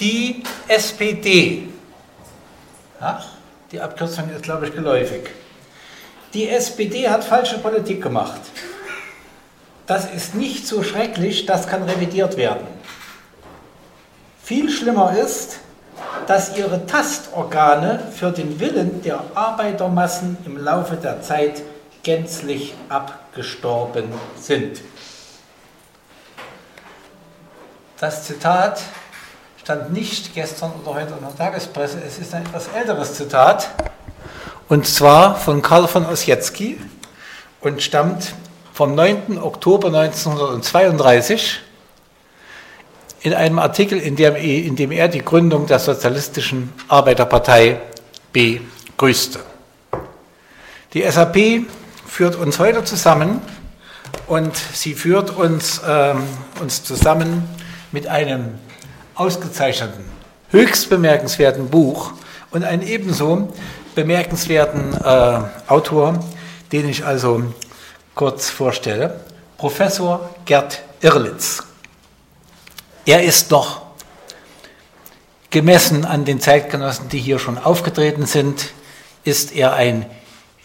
Die SPD, ja, die Abkürzung ist, glaube ich, geläufig. Die SPD hat falsche Politik gemacht. Das ist nicht so schrecklich, das kann revidiert werden. Viel schlimmer ist, dass ihre Tastorgane für den Willen der Arbeitermassen im Laufe der Zeit gänzlich abgestorben sind. Das Zitat stand nicht gestern oder heute in der Tagespresse, es ist ein etwas älteres Zitat, und zwar von Karl von Ossietzky und stammt vom 9. Oktober 1932 in einem Artikel, in dem, in dem er die Gründung der Sozialistischen Arbeiterpartei begrüßte. Die SAP führt uns heute zusammen und sie führt uns, ähm, uns zusammen mit einem ausgezeichneten, höchst bemerkenswerten Buch und einem ebenso bemerkenswerten äh, Autor, den ich also kurz vorstelle, Professor Gerd Irlitz. Er ist noch gemessen an den Zeitgenossen, die hier schon aufgetreten sind, ist er ein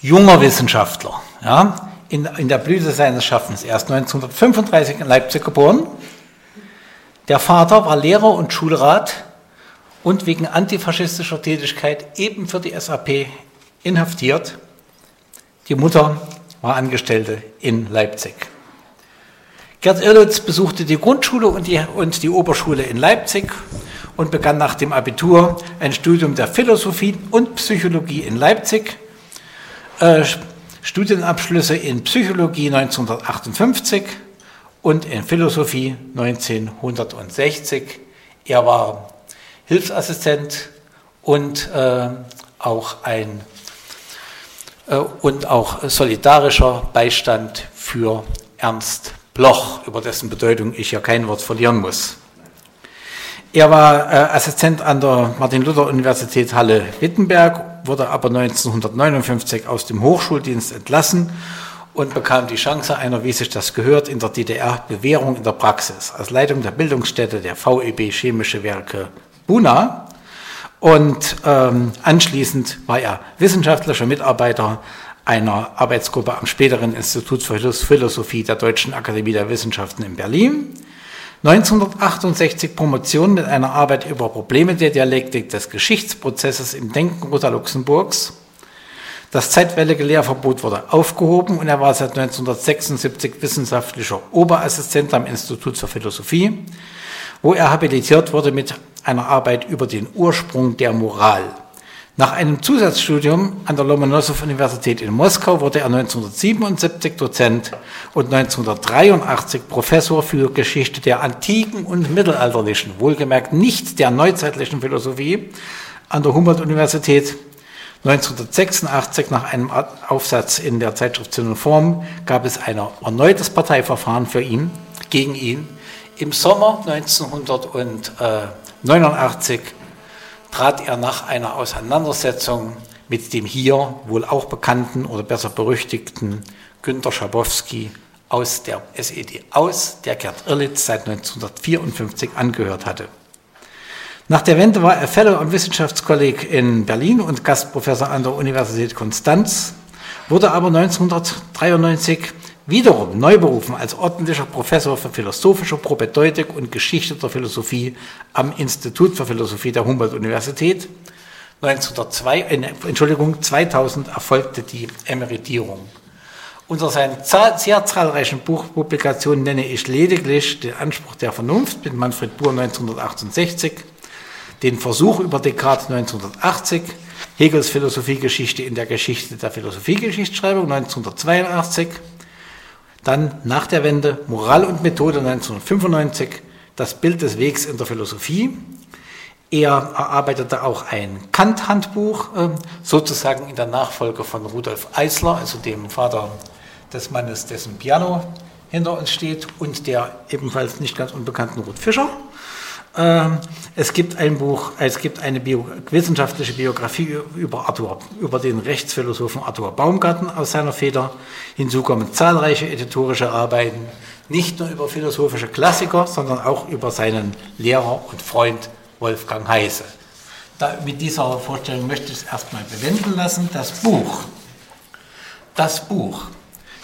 junger Wissenschaftler. Ja, in, in der Blüte seines Schaffens. Er ist 1935 in Leipzig geboren. Der Vater war Lehrer und Schulrat und wegen antifaschistischer Tätigkeit eben für die SAP inhaftiert. Die Mutter war Angestellte in Leipzig. Gerd Irlitz besuchte die Grundschule und die, und die Oberschule in Leipzig und begann nach dem Abitur ein Studium der Philosophie und Psychologie in Leipzig. Äh, Studienabschlüsse in Psychologie 1958 und in Philosophie 1960. Er war Hilfsassistent und äh, auch ein äh, und auch solidarischer Beistand für Ernst Bloch, über dessen Bedeutung ich ja kein Wort verlieren muss. Er war äh, Assistent an der Martin-Luther-Universität Halle-Wittenberg, wurde aber 1959 aus dem Hochschuldienst entlassen und bekam die Chance einer, wie sich das gehört, in der DDR Bewährung in der Praxis als Leitung der Bildungsstätte der VEB Chemische Werke Buna. Und ähm, anschließend war er wissenschaftlicher Mitarbeiter einer Arbeitsgruppe am späteren Institut für Philosophie der Deutschen Akademie der Wissenschaften in Berlin. 1968 Promotion mit einer Arbeit über Probleme der Dialektik des Geschichtsprozesses im Denken Rosa Luxemburgs. Das zeitweilige Lehrverbot wurde aufgehoben und er war seit 1976 wissenschaftlicher Oberassistent am Institut für Philosophie, wo er habilitiert wurde mit einer Arbeit über den Ursprung der Moral. Nach einem Zusatzstudium an der Lomonossow-Universität in Moskau wurde er 1977 Dozent und 1983 Professor für Geschichte der antiken und mittelalterlichen, wohlgemerkt nicht der neuzeitlichen Philosophie, an der Humboldt-Universität. 1986, nach einem Aufsatz in der Zeitschrift Sinn und Form, gab es ein erneutes Parteiverfahren für ihn, gegen ihn. Im Sommer 1989 trat er nach einer Auseinandersetzung mit dem hier wohl auch bekannten oder besser berüchtigten Günter Schabowski aus der SED aus, der Gerd Irlitz seit 1954 angehört hatte. Nach der Wende war er Fellow am Wissenschaftskolleg in Berlin und Gastprofessor an der Universität Konstanz, wurde aber 1993 wiederum neu berufen als ordentlicher Professor für philosophische Propedeutik und Geschichte der Philosophie am Institut für Philosophie der Humboldt-Universität. 1902, äh, Entschuldigung, 2000 erfolgte die Emeritierung. Unter seinen sehr zahlreichen Buchpublikationen nenne ich lediglich den Anspruch der Vernunft mit Manfred Buhr 1968, den Versuch über Descartes 1980, Hegels Philosophiegeschichte in der Geschichte der Philosophiegeschichtsschreibung 1982, dann nach der Wende Moral und Methode 1995, das Bild des Wegs in der Philosophie. Er erarbeitete auch ein Kant-Handbuch, ähm, sozusagen in der Nachfolge von Rudolf Eisler, also dem Vater des Mannes, dessen Piano hinter uns steht, und der ebenfalls nicht ganz unbekannten Ruth Fischer. Ähm, es gibt ein Buch, es gibt eine Bio, wissenschaftliche Biografie über Arthur, über den Rechtsphilosophen Arthur Baumgarten aus seiner Feder. Hinzu kommen zahlreiche editorische Arbeiten, nicht nur über philosophische Klassiker, sondern auch über seinen Lehrer und Freund Wolfgang Heise. Da, mit dieser Vorstellung möchte ich es erstmal bewenden lassen. Das Buch, das Buch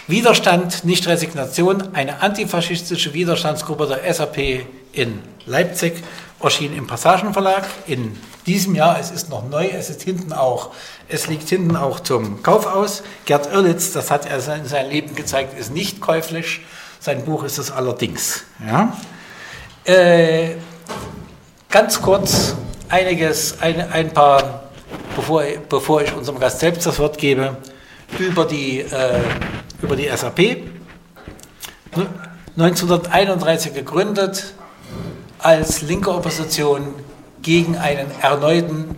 Widerstand, nicht Resignation, eine antifaschistische Widerstandsgruppe der SAP in Leipzig, erschien im Passagenverlag in diesem Jahr. Es ist noch neu, es ist hinten auch, es liegt hinten auch zum Kauf aus. Gerd Irlitz, das hat er in seinem Leben gezeigt, ist nicht käuflich. Sein Buch ist es allerdings. Ja. Äh, ganz kurz einiges, ein, ein paar, bevor, bevor ich unserem Gast selbst das Wort gebe, über die, äh, über die SAP. 1931 gegründet als linke Opposition gegen einen erneuten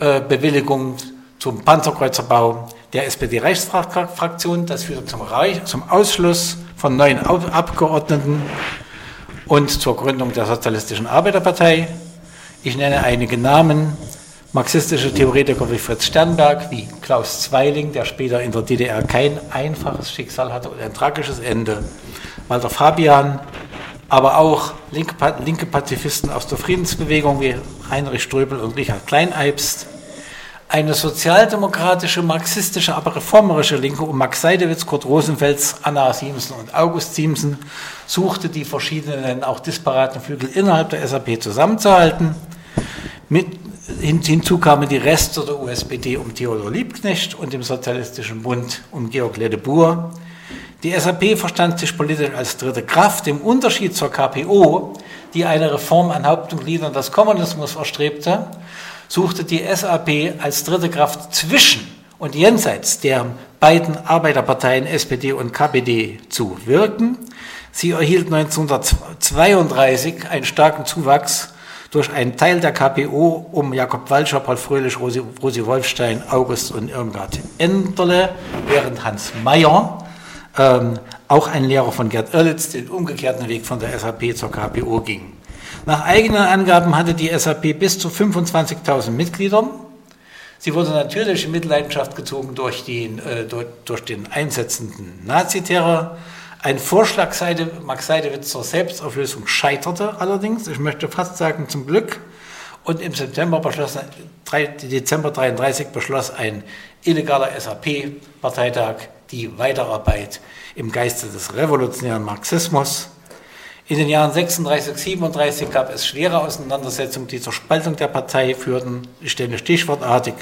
äh, Bewilligung zum Panzerkreuzerbau der SPD-Rechtsfraktion. Das führte zum, Reich, zum Ausschluss von neuen Abgeordneten und zur Gründung der Sozialistischen Arbeiterpartei. Ich nenne einige Namen marxistische Theoretiker wie Fritz Sternberg, wie Klaus Zweiling, der später in der DDR kein einfaches Schicksal hatte und ein tragisches Ende, Walter Fabian, aber auch linke, Pazifisten aus der Friedensbewegung wie Heinrich Ströbel und Richard Kleineibst, eine sozialdemokratische, marxistische, aber reformerische Linke um Max Seidewitz, Kurt Rosenfels, Anna Siemsen und August Siemsen suchte die verschiedenen, auch disparaten Flügel innerhalb der SAP zusammenzuhalten. Mit, hinzu kamen die Reste der USPD um Theodor Liebknecht und dem Sozialistischen Bund um Georg Ledebour. Die SAP verstand sich politisch als dritte Kraft, im Unterschied zur KPO, die eine Reform an Haupt und Gliedern des Kommunismus erstrebte, suchte die SAP als dritte Kraft zwischen und jenseits der beiden Arbeiterparteien SPD und KPD zu wirken. Sie erhielt 1932 einen starken Zuwachs durch einen Teil der KPO um Jakob Walscher, Paul Fröhlich, Rosi, Rosi Wolfstein, August und Irmgard Enderle, während Hans Mayer, ähm, auch ein Lehrer von Gerd Irlitz, den umgekehrten Weg von der SAP zur KPO ging. Nach eigenen Angaben hatte die SAP bis zu 25.000 Mitgliedern. Sie wurde natürlich in Mitleidenschaft gezogen durch den, äh, durch, durch den einsetzenden Naziterror. Ein Vorschlag Seide, Max Seidewitz zur Selbstauflösung scheiterte allerdings, ich möchte fast sagen zum Glück. Und im September beschloss, Dezember 33 beschloss ein illegaler SAP-Parteitag die Weiterarbeit im Geiste des revolutionären Marxismus. In den Jahren 36, 37 gab es schwere Auseinandersetzungen, die zur Spaltung der Partei führten. Ich stelle stichwortartig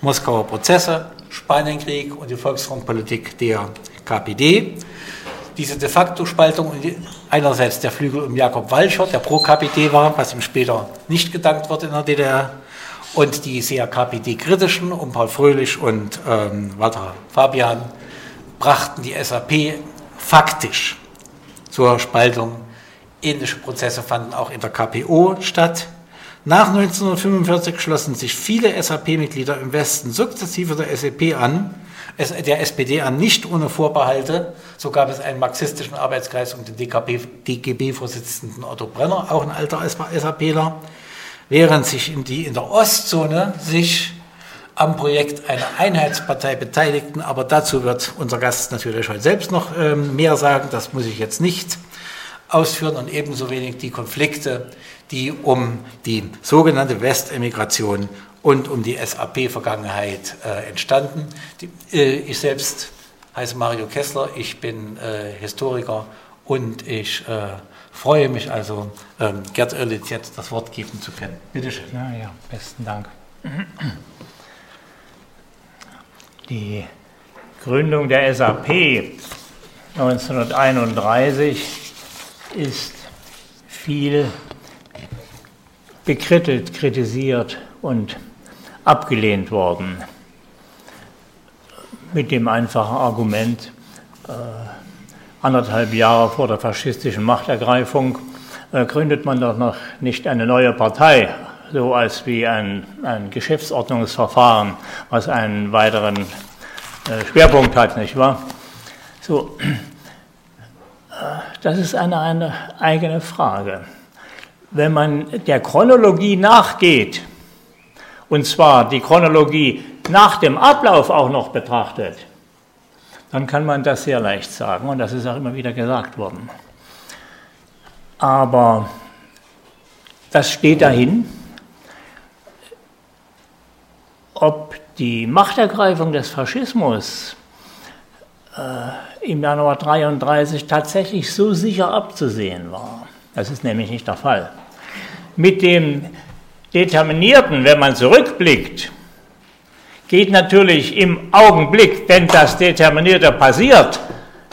Moskauer Prozesse, Spanienkrieg und die Volksfrontpolitik der KPD diese de facto Spaltung einerseits der Flügel um Jakob Walcher, der pro KPD war, was ihm später nicht gedankt wurde in der DDR, und die sehr KPD-kritischen um Paul Fröhlich und ähm, Walter Fabian brachten die SAP faktisch zur Spaltung. Ähnliche Prozesse fanden auch in der KPO statt. Nach 1945 schlossen sich viele SAP-Mitglieder im Westen sukzessive der SEP an der SPD an, nicht ohne Vorbehalte. So gab es einen marxistischen Arbeitskreis um den DGB-Vorsitzenden Otto Brenner, auch ein alter SAPler, während sich in, die, in der Ostzone sich am Projekt einer Einheitspartei beteiligten. Aber dazu wird unser Gast natürlich heute selbst noch ähm, mehr sagen. Das muss ich jetzt nicht ausführen und ebenso wenig die Konflikte, die um die sogenannte Westemigration und um die SAP-Vergangenheit äh, entstanden. Die, äh, ich selbst heiße Mario Kessler, ich bin äh, Historiker und ich äh, freue mich also, ähm, Gerd Oerlitz jetzt das Wort geben zu können. Bitte schön. Ja, ja, besten Dank. Die Gründung der SAP 1931 ist viel bekrittelt, kritisiert und abgelehnt worden. Mit dem einfachen Argument, äh, anderthalb Jahre vor der faschistischen Machtergreifung äh, gründet man doch noch nicht eine neue Partei, so als wie ein, ein Geschäftsordnungsverfahren, was einen weiteren äh, Schwerpunkt hat, nicht wahr? So, äh, das ist eine, eine eigene Frage. Wenn man der Chronologie nachgeht, und zwar die Chronologie nach dem Ablauf auch noch betrachtet, dann kann man das sehr leicht sagen und das ist auch immer wieder gesagt worden. Aber das steht dahin die Machtergreifung des Faschismus äh, im Januar 1933 tatsächlich so sicher abzusehen war. Das ist nämlich nicht der Fall. Mit dem Determinierten, wenn man zurückblickt, geht natürlich im Augenblick, wenn das Determinierte passiert,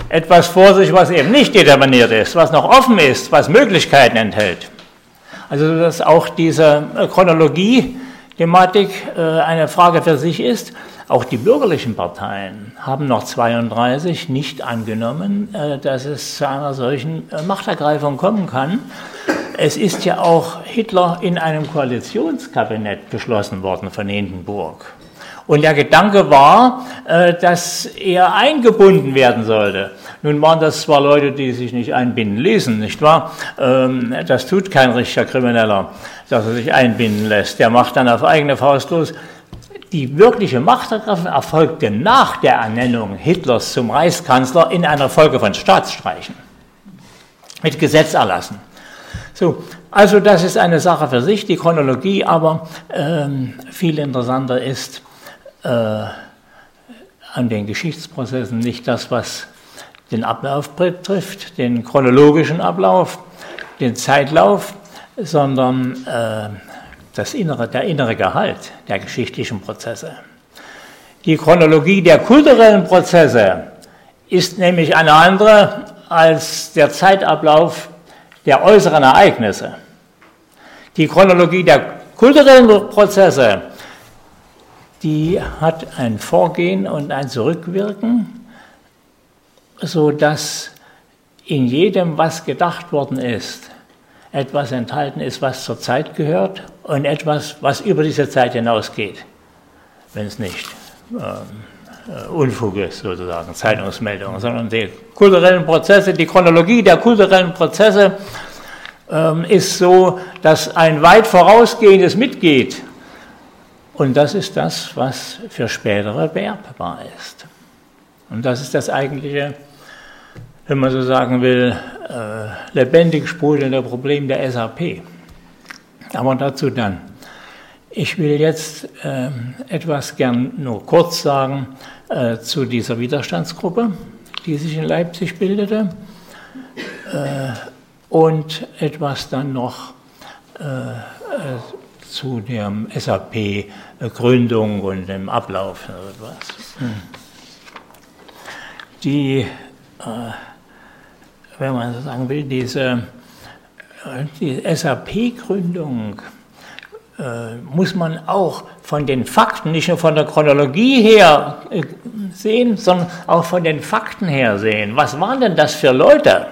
etwas vor sich, was eben nicht determiniert ist, was noch offen ist, was Möglichkeiten enthält. Also dass auch diese Chronologie-Thematik äh, eine Frage für sich ist. Auch die bürgerlichen Parteien haben noch 32 nicht angenommen, äh, dass es zu einer solchen äh, Machtergreifung kommen kann. Es ist ja auch Hitler in einem Koalitionskabinett beschlossen worden von Hindenburg. Und der Gedanke war, dass er eingebunden werden sollte. Nun waren das zwar Leute, die sich nicht einbinden ließen, nicht wahr? Ähm, das tut kein richtiger Krimineller, dass er sich einbinden lässt. Der macht dann auf eigene Faust los. Die wirkliche Machtergreifung erfolgte nach der Ernennung Hitlers zum Reichskanzler in einer Folge von Staatsstreichen mit Gesetzerlassen. So, also das ist eine Sache für sich, die Chronologie, aber ähm, viel interessanter ist äh, an den Geschichtsprozessen nicht das, was den Ablauf betrifft, den chronologischen Ablauf, den Zeitlauf, sondern äh, das innere, der innere Gehalt der geschichtlichen Prozesse. Die Chronologie der kulturellen Prozesse ist nämlich eine andere als der Zeitablauf der äußeren Ereignisse. Die Chronologie der kulturellen Prozesse, die hat ein Vorgehen und ein Zurückwirken, so dass in jedem, was gedacht worden ist, etwas enthalten ist, was zur Zeit gehört und etwas, was über diese Zeit hinausgeht, wenn es nicht ähm, äh, Unfug ist, sozusagen, Zeitungsmeldungen, sondern die kulturellen Prozesse, die Chronologie der kulturellen Prozesse ähm, ist so, dass ein weit vorausgehendes mitgeht. Und das ist das, was für spätere beerbbar ist. Und das ist das eigentliche wenn man so sagen will, äh, lebendig sprudelnde Problem der SAP. Aber dazu dann. Ich will jetzt äh, etwas gern nur kurz sagen äh, zu dieser Widerstandsgruppe, die sich in Leipzig bildete, äh, und etwas dann noch äh, äh, zu der SAP-Gründung und dem Ablauf. Hm. Die wenn man so sagen will, diese die SAP-Gründung äh, muss man auch von den Fakten, nicht nur von der Chronologie her äh, sehen, sondern auch von den Fakten her sehen. Was waren denn das für Leute?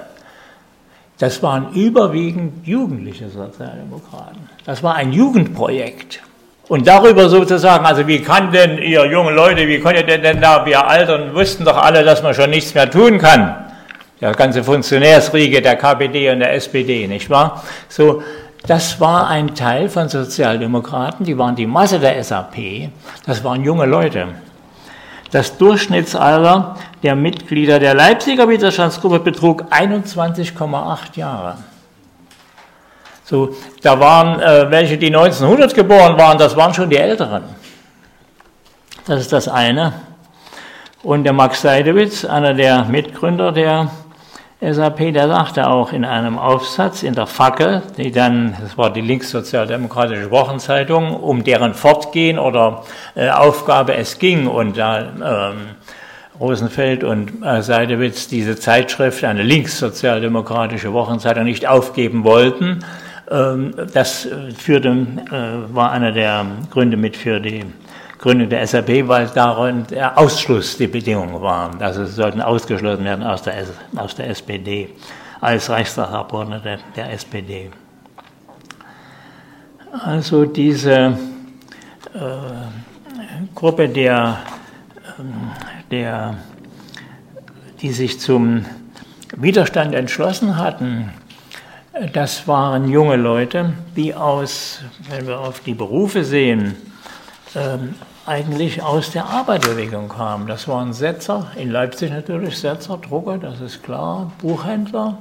Das waren überwiegend jugendliche Sozialdemokraten. Das war ein Jugendprojekt. Und darüber sozusagen, also wie kann denn ihr jungen Leute, wie könnt ihr denn da, wir Altern wussten doch alle, dass man schon nichts mehr tun kann der ganze Funktionärsriege der KPD und der SPD, nicht wahr? So, das war ein Teil von Sozialdemokraten, die waren die Masse der SAP, das waren junge Leute. Das Durchschnittsalter der Mitglieder der Leipziger Widerstandsgruppe betrug 21,8 Jahre. So, da waren äh, welche, die 1900 geboren waren, das waren schon die Älteren. Das ist das eine. Und der Max Seidewitz, einer der Mitgründer der SAP, der sagte auch in einem Aufsatz in der Fackel, die dann, das war die linkssozialdemokratische Wochenzeitung, um deren Fortgehen oder äh, Aufgabe es ging und da ähm, Rosenfeld und äh, Seidewitz diese Zeitschrift, eine linkssozialdemokratische Wochenzeitung, nicht aufgeben wollten. Ähm, das äh, führte, äh, war einer der Gründe mit für die Gründung der SAP, weil darin der Ausschluss die Bedingung war. Also sie sollten ausgeschlossen werden aus der, aus der SPD, als Reichstagsabgeordnete der SPD. Also diese äh, Gruppe der, äh, der, die sich zum Widerstand entschlossen hatten, das waren junge Leute, die aus, wenn wir auf die Berufe sehen, ähm, eigentlich aus der Arbeiterbewegung kam. Das waren Setzer, in Leipzig natürlich Setzer, Drucker, das ist klar, Buchhändler,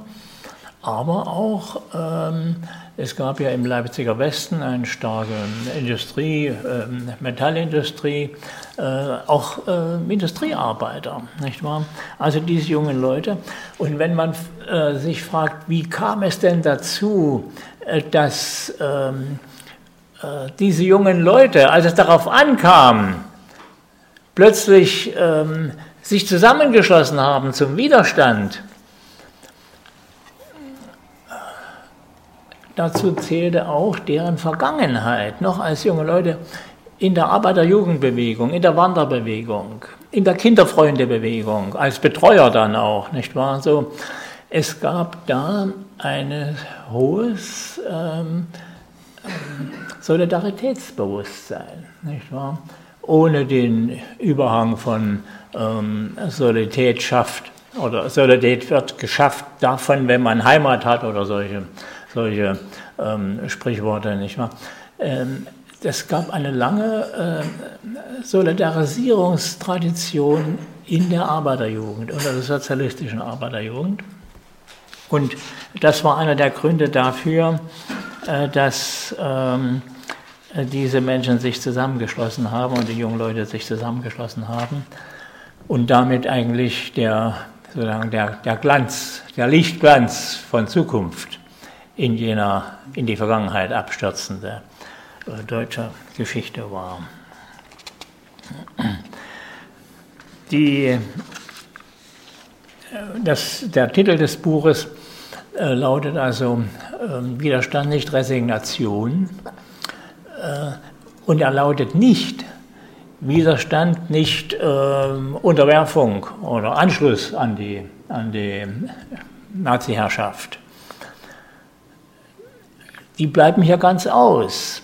aber auch ähm, es gab ja im Leipziger Westen eine starke Industrie, äh, Metallindustrie, äh, auch äh, Industriearbeiter, nicht wahr? Also diese jungen Leute. Und wenn man äh, sich fragt, wie kam es denn dazu, äh, dass ähm, äh, diese jungen Leute, als es darauf ankam, plötzlich ähm, sich zusammengeschlossen haben zum Widerstand, Dazu zählte auch deren Vergangenheit, noch als junge Leute in der Arbeiterjugendbewegung, in der Wanderbewegung, in der Kinderfreundebewegung, als Betreuer dann auch, nicht wahr? So, es gab da ein hohes ähm, Solidaritätsbewusstsein, nicht wahr? Ohne den Überhang von ähm, Solidarität schafft oder Solidarität wird geschafft davon, wenn man Heimat hat oder solche solche ähm, Sprichworte, nicht wahr? Ähm, es gab eine lange äh, Solidarisierungstradition in der Arbeiterjugend, unter der sozialistischen Arbeiterjugend. Und das war einer der Gründe dafür, dass ähm, diese Menschen sich zusammengeschlossen haben und die jungen Leute sich zusammengeschlossen haben und damit eigentlich der, sozusagen der, der Glanz, der Lichtglanz von Zukunft in jener in die Vergangenheit abstürzende äh, deutscher Geschichte war. Die, äh, das, der Titel des Buches äh, lautet also äh, Widerstand nicht Resignation. Äh, und er lautet nicht Widerstand nicht äh, Unterwerfung oder Anschluss an die, an die Nazi-Herrschaft. Die bleiben hier ganz aus.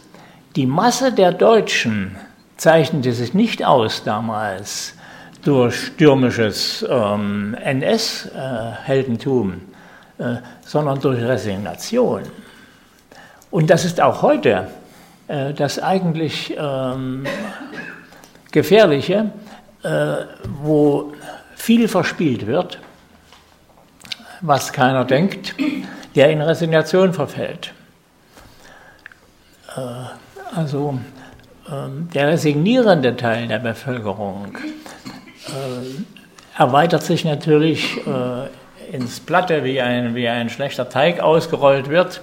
Die Masse der Deutschen zeichnete sich nicht aus damals durch stürmisches ähm, NS-Heldentum, äh, sondern durch Resignation. Und das ist auch heute äh, das eigentlich ähm, Gefährliche, äh, wo viel verspielt wird, was keiner denkt, der in Resignation verfällt. Äh, also ähm, der resignierende Teil der Bevölkerung äh, erweitert sich natürlich äh, ins Platte, wie ein, wie ein schlechter Teig ausgerollt wird,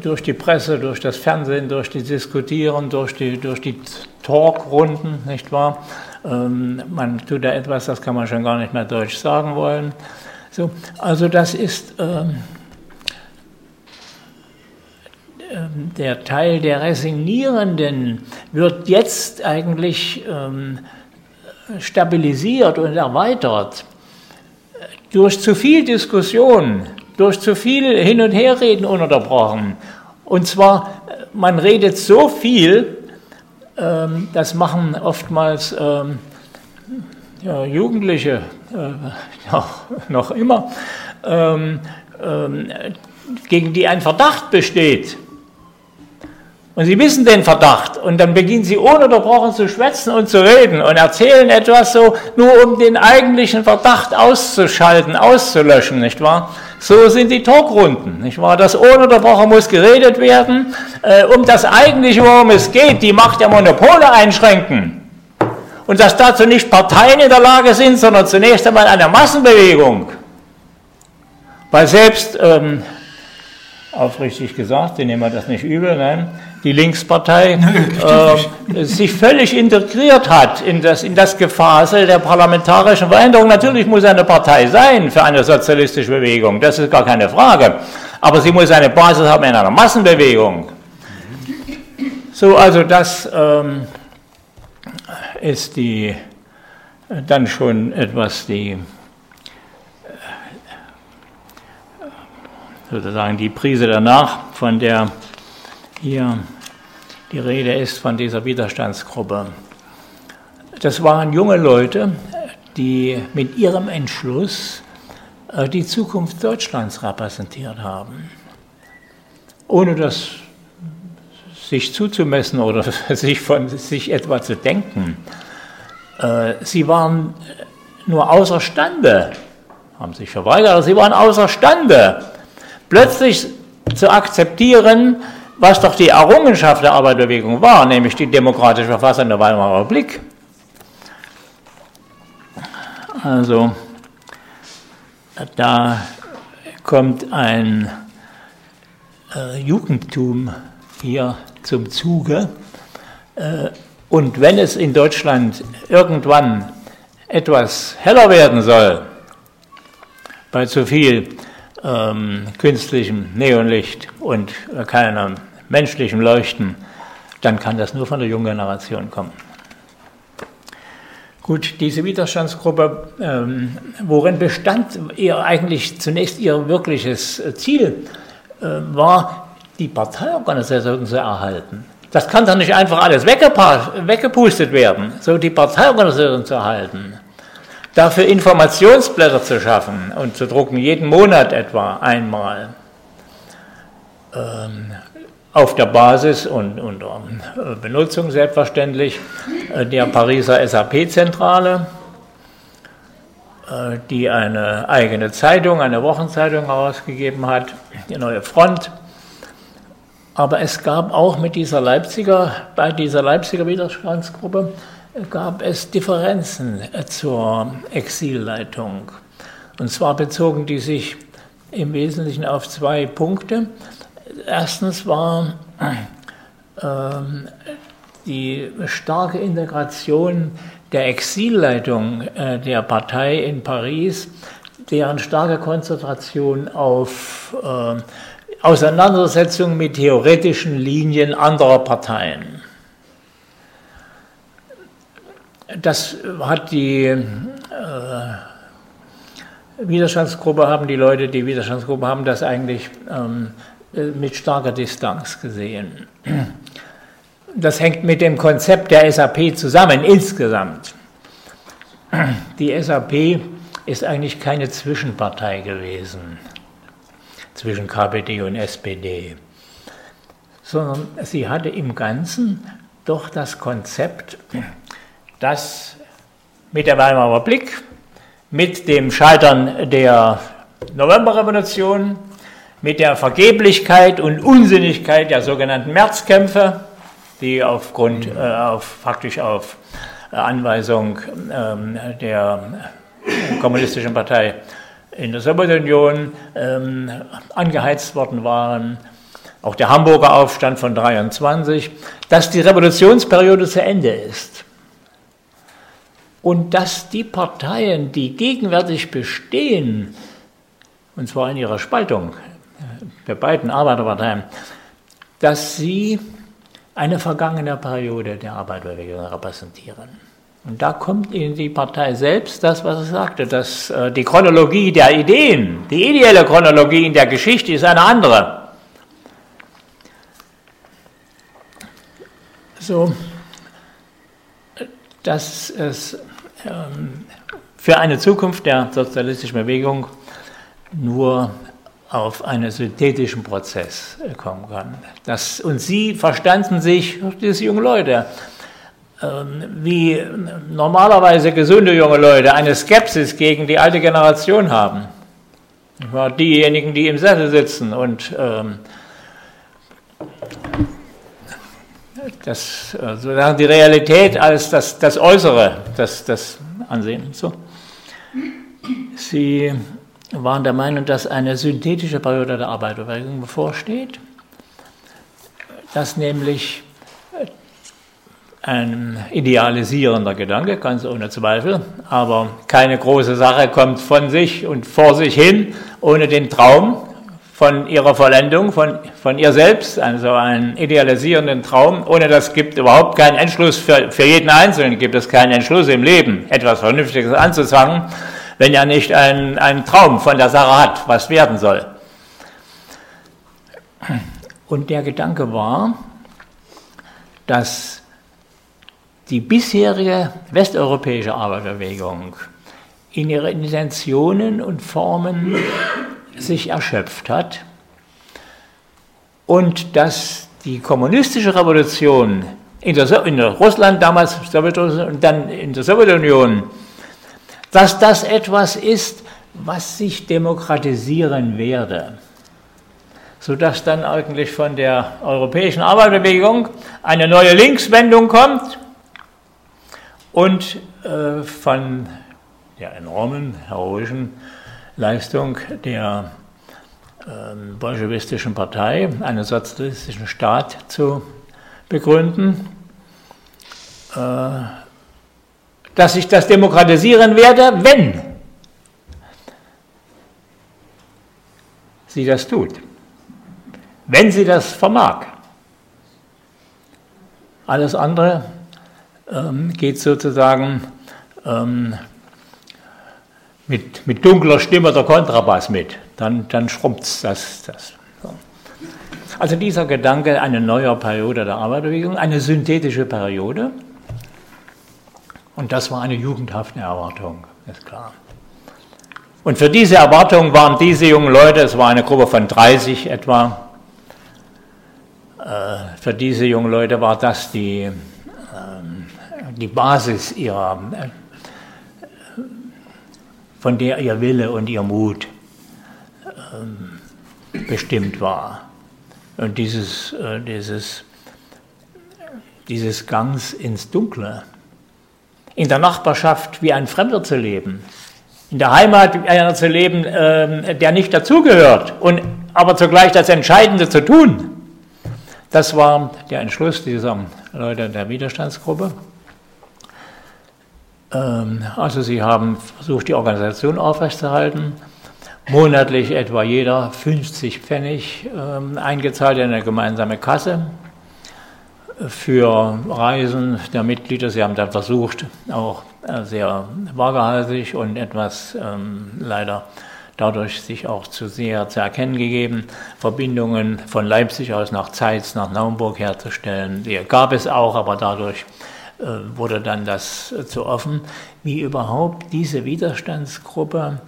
durch die Presse, durch das Fernsehen, durch die Diskutieren, durch die, durch die Talkrunden, nicht wahr? Ähm, man tut da etwas, das kann man schon gar nicht mehr deutsch sagen wollen. So, also das ist ähm, ähm, der Teil der Resignierenden wird jetzt eigentlich ähm, stabilisiert und erweitert durch zu viel Diskussion, durch zu viel Hin- und Herreden ununterbrochen. Und zwar, man redet so viel, ähm, das machen oftmals ja, Jugendliche, äh, noch immer, gegen die ein Verdacht besteht, und sie wissen den Verdacht und dann beginnen sie ununterbrochen zu schwätzen und zu reden und erzählen etwas so, nur um den eigentlichen Verdacht auszuschalten, auszulöschen, nicht wahr? So sind die Talkrunden, nicht wahr? Das ununterbrochen muss geredet werden, äh, um das eigentliche, worum es geht, die Macht der Monopole einschränken. Und dass dazu nicht Parteien in der Lage sind, sondern zunächst einmal eine Massenbewegung. Weil selbst, ähm, aufrichtig gesagt, Sie nehmen das nicht übel, nein, die Linkspartei äh, sich völlig integriert hat in das, in das Gefasel der parlamentarischen Veränderung. Natürlich muss eine Partei sein für eine sozialistische Bewegung, das ist gar keine Frage. Aber sie muss eine Basis haben in einer Massenbewegung. So, also das ähm, ist die, dann schon etwas die, sozusagen die Prise danach von der hier die Rede ist von dieser Widerstandsgruppe. Das waren junge Leute, die mit ihrem Entschluss äh, die Zukunft Deutschlands repräsentiert haben, ohne das sich zuzumessen oder sich von sich etwa zu denken. Äh, sie waren nur außerstande, haben sich verweigert, aber sie waren außerstande, plötzlich zu akzeptieren, was doch die Errungenschaft der Arbeiterbewegung war, nämlich die demokratische Verfassung der Weimarer Republik. Also da kommt ein äh, Jugendtum hier zum Zuge. Äh, und wenn es in Deutschland irgendwann etwas heller werden soll, bei zu viel ähm, künstlichem Neonlicht und keinem menschlichen Leuchten, dann kann das nur von der jungen Generation kommen. Gut, diese Widerstandsgruppe, ähm, worin bestand ihr eigentlich zunächst ihr wirkliches Ziel, äh, war die Parteiorganisation zu erhalten. Das kann doch nicht einfach alles weggepustet werden, so die Parteiorganisation zu erhalten. Dafür Informationsblätter zu schaffen und zu drucken, jeden Monat etwa einmal. Ähm, auf der Basis und unter äh, Benutzung selbstverständlich äh, der Pariser SAP-Zentrale, äh, die eine eigene Zeitung, eine Wochenzeitung herausgegeben hat, die Neue Front. Aber es gab auch mit dieser Leipziger, bei dieser Leipziger Widerstandsgruppe, gab es Differenzen zur Exilleitung. Und zwar bezogen die sich im Wesentlichen auf zwei Punkte. Erstens war ähm, die starke Integration der Exilleitung äh, der Partei in Paris, deren starke Konzentration auf äh, Auseinandersetzung mit theoretischen Linien anderer Parteien. Das hat die äh, Widerstandsgruppe, haben die Leute, die Widerstandsgruppe haben das eigentlich ähm, äh, mit starker Distanz gesehen. Das hängt mit dem Konzept der SAP zusammen, insgesamt. Die SAP ist eigentlich keine Zwischenpartei gewesen zwischen KPD und SPD, sondern sie hatte im Ganzen doch das Konzept, dass mit der Weimarer Republik, mit dem Scheitern der Novemberrevolution, mit der Vergeblichkeit und Unsinnigkeit der sogenannten Märzkämpfe, die aufgrund, äh, auf, faktisch auf äh, Anweisung ähm, der Kommunistischen Partei in der Sowjetunion ähm, angeheizt worden waren, auch der Hamburger Aufstand von 23, dass die Revolutionsperiode zu Ende ist und dass die Parteien, die gegenwärtig bestehen, und zwar in ihrer Spaltung, der beiden Arbeiterparteien, dass sie eine vergangene Periode der Arbeiterbewegung repräsentieren. Und da kommt in die Partei selbst das, was er sagte, dass äh, die Chronologie der Ideen, die ideelle Chronologie in der Geschichte ist eine andere. So, dass es für eine Zukunft der sozialistischen Bewegung nur auf einen synthetischen Prozess kommen kann. Das, und sie verstanden sich, diese jungen Leute, ähm, wie normalerweise gesunde junge Leute eine Skepsis gegen die alte Generation haben. Diejenigen, die im Sessel sitzen und ähm, das, äh, sozusagen die Realität als das, das Äußere, das, das ansehen. So. Sie waren der Meinung, dass eine synthetische Periode der Arbeiterbewegung bevorsteht, dass nämlich ein idealisierender Gedanke, ganz ohne Zweifel, aber keine große Sache kommt von sich und vor sich hin ohne den Traum von ihrer Vollendung, von, von ihr selbst, also einen idealisierenden Traum. Ohne das gibt überhaupt keinen Entschluss für, für jeden Einzelnen, gibt es keinen Entschluss im Leben, etwas Vernünftiges anzufangen wenn er nicht einen, einen Traum von der Sache hat, was werden soll. Und der Gedanke war, dass die bisherige westeuropäische Arbeiterbewegung in ihren Intentionen und Formen sich erschöpft hat und dass die kommunistische Revolution in, der, in der Russland damals und dann in der Sowjetunion dass das etwas ist, was sich demokratisieren werde. sodass dann eigentlich von der europäischen Arbeiterbewegung eine neue Linkswendung kommt und äh, von der enormen, heroischen Leistung der äh, bolschewistischen Partei, einen sozialistischen Staat zu begründen, äh, dass ich das demokratisieren werde, wenn sie das tut wenn sie das vermag. Alles andere ähm, geht sozusagen ähm, mit, mit dunkler Stimme der Kontrabass mit. Dann, dann schrumpft das. das. Also dieser Gedanke, eine neue Periode der Arbeiterbewegung, eine synthetische Periode. Und das war eine jugendhafte Erwartung, ist klar. Und für diese Erwartung waren diese jungen Leute, es war eine Gruppe von 30 etwa, äh, für diese jungen Leute war das die, ähm, die Basis ihrer, von der ihr Wille und ihr Mut ähm, bestimmt war. Und dieses, äh, dieses, dieses Gangs ins Dunkle, in der Nachbarschaft wie ein Fremder zu leben, in der Heimat wie einer zu leben, ähm, der nicht dazugehört, und aber zugleich das Entscheidende zu tun. Das war der Entschluss dieser Leute der Widerstandsgruppe. Ähm, also sie haben versucht, die Organisation aufrechtzuerhalten. Monatlich etwa jeder 50 Pfennig ähm, eingezahlt in eine gemeinsame Kasse für Reisen der Mitglieder. Sie haben dann versucht, auch äh, sehr wagehalsig und etwas ähm, leider dadurch sich auch zu sehr zu erkennen gegeben, Verbindungen von Leipzig aus nach Zeitz, nach Naumburg herzustellen. Die gab es auch, aber dadurch wurde dann das äh, zu offen, wie überhaupt diese Widerstandsgruppe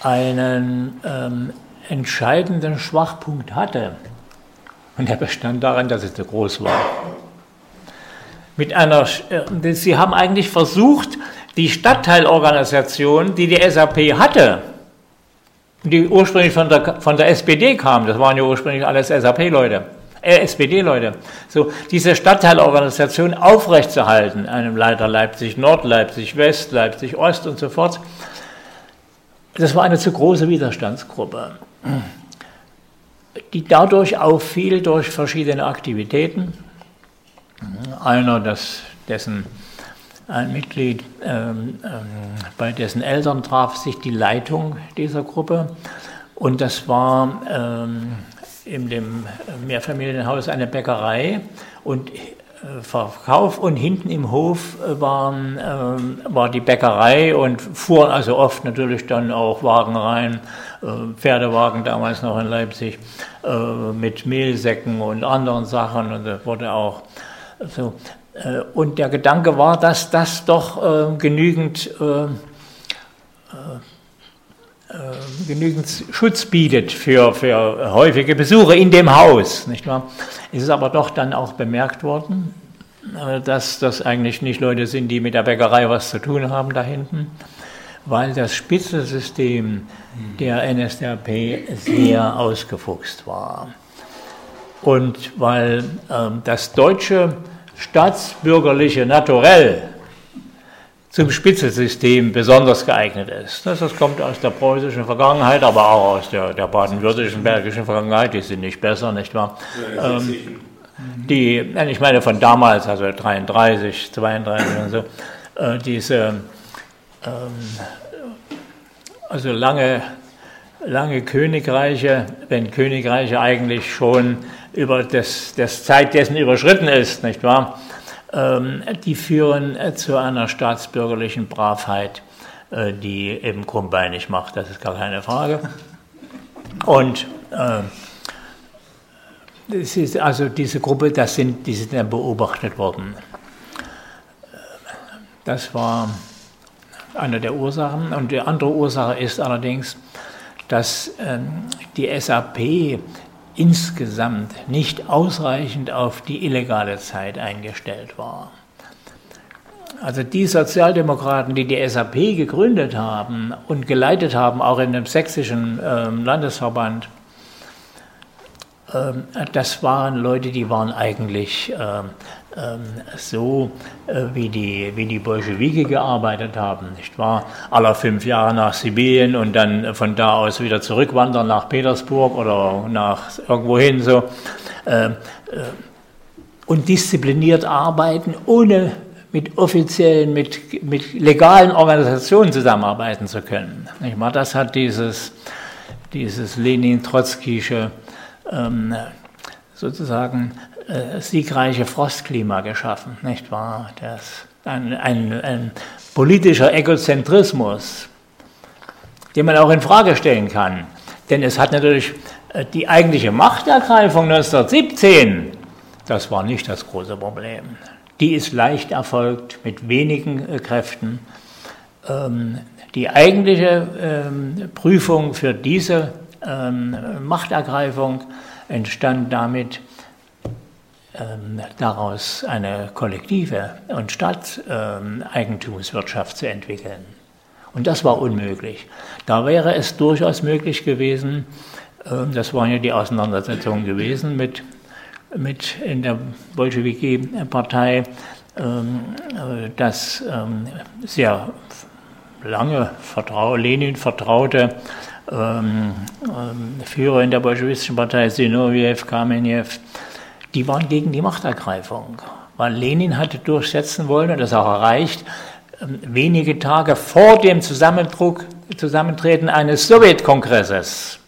einen ähm, entscheidenden Schwachpunkt hatte. Und der bestand darin, dass es zu groß war. Mit einer, äh, sie haben eigentlich versucht, die Stadtteilorganisation, die die SAP hatte, die ursprünglich von der, von der SPD kamen, das waren ja ursprünglich alles SAP-Leute, äh, SPD-Leute, so diese Stadtteilorganisation aufrechtzuerhalten, einem Leiter Leipzig Nord, Leipzig West, Leipzig Ost und so fort, das war eine zu große Widerstandsgruppe, die dadurch auffiel durch verschiedene Aktivitäten. Einer, das, dessen ein Mitglied, ähm, ähm, bei dessen Eltern traf sich die Leitung dieser Gruppe. Und das war ähm, in dem Mehrfamilienhaus eine Bäckerei und äh, Verkauf und hinten im Hof waren, ähm, war die Bäckerei und fuhren also oft natürlich dann auch Wagen rein, äh, Pferdewagen damals noch in Leipzig, äh, mit Mehlsäcken und anderen Sachen und da wurde auch so. Äh, und der Gedanke war, dass das doch äh, genügend, äh, äh, äh, genügend Schutz bietet für, für häufige Besuche in dem Haus. Nicht wahr? Es ist aber doch dann auch bemerkt worden, äh, dass das eigentlich nicht Leute sind, die mit der Bäckerei was zu tun haben da hinten, weil das Spitzelsystem der NSDAP sehr ausgefuchst war. Und weil ähm, das deutsche staatsbürgerliche Naturell zum Spitzelsystem besonders geeignet ist. Das, das, kommt aus der preußischen Vergangenheit, aber auch aus der, der baden-württembergischen, bergischen Vergangenheit. Die sind nicht besser, nicht wahr? Ähm, die, ich meine von damals, also 33, 32 und so, äh, diese, ähm, also lange, lange Königreiche, wenn Königreiche eigentlich schon über das, das Zeit dessen überschritten ist, nicht wahr? Ähm, die führen äh, zu einer staatsbürgerlichen Bravheit, äh, die eben krummbeinig macht, das ist gar keine Frage. Und äh, das ist also diese Gruppe, das sind, die sind dann beobachtet worden. Das war eine der Ursachen. Und die andere Ursache ist allerdings, dass ähm, die SAP insgesamt nicht ausreichend auf die illegale Zeit eingestellt war. Also die Sozialdemokraten, die die SAP gegründet haben und geleitet haben, auch in dem sächsischen äh, Landesverband, ähm, das waren Leute, die waren eigentlich ähm, ähm, so, äh, wie die, wie die Bolschewiki gearbeitet haben, nicht wahr? Aller fünf Jahre nach Sibirien und dann von da aus wieder zurückwandern nach Petersburg oder nach irgendwohin so. Äh, und diszipliniert arbeiten, ohne mit offiziellen, mit, mit legalen Organisationen zusammenarbeiten zu können. Nicht wahr? Das hat dieses, dieses Lenin-Trotzkische ähm, sozusagen äh, siegreiche Frostklima geschaffen, nicht wahr? Das ein, ein, ein politischer Egozentrismus, den man auch in Frage stellen kann. Denn es hat natürlich äh, die eigentliche Machtergreifung 1917, das war nicht das große Problem. Die ist leicht erfolgt mit wenigen äh, Kräften. Ähm, die eigentliche ähm, Prüfung für diese ähm, Machtergreifung entstand damit, ähm, daraus eine kollektive und Stadteigentumswirtschaft zu entwickeln. Und das war unmöglich. Da wäre es durchaus möglich gewesen, ähm, das waren ja die Auseinandersetzungen gewesen mit, mit in der Bolschewiki-Partei, ähm, äh, dass sehr lange Vertrau Lenin vertraute Führer in der bolschewistischen Partei, Zinoviev, Kamenev, die waren gegen die Machtergreifung. Weil Lenin hatte durchsetzen wollen und das auch erreicht, ähm, wenige Tage vor dem Zusammentreten eines Sowjetkongresses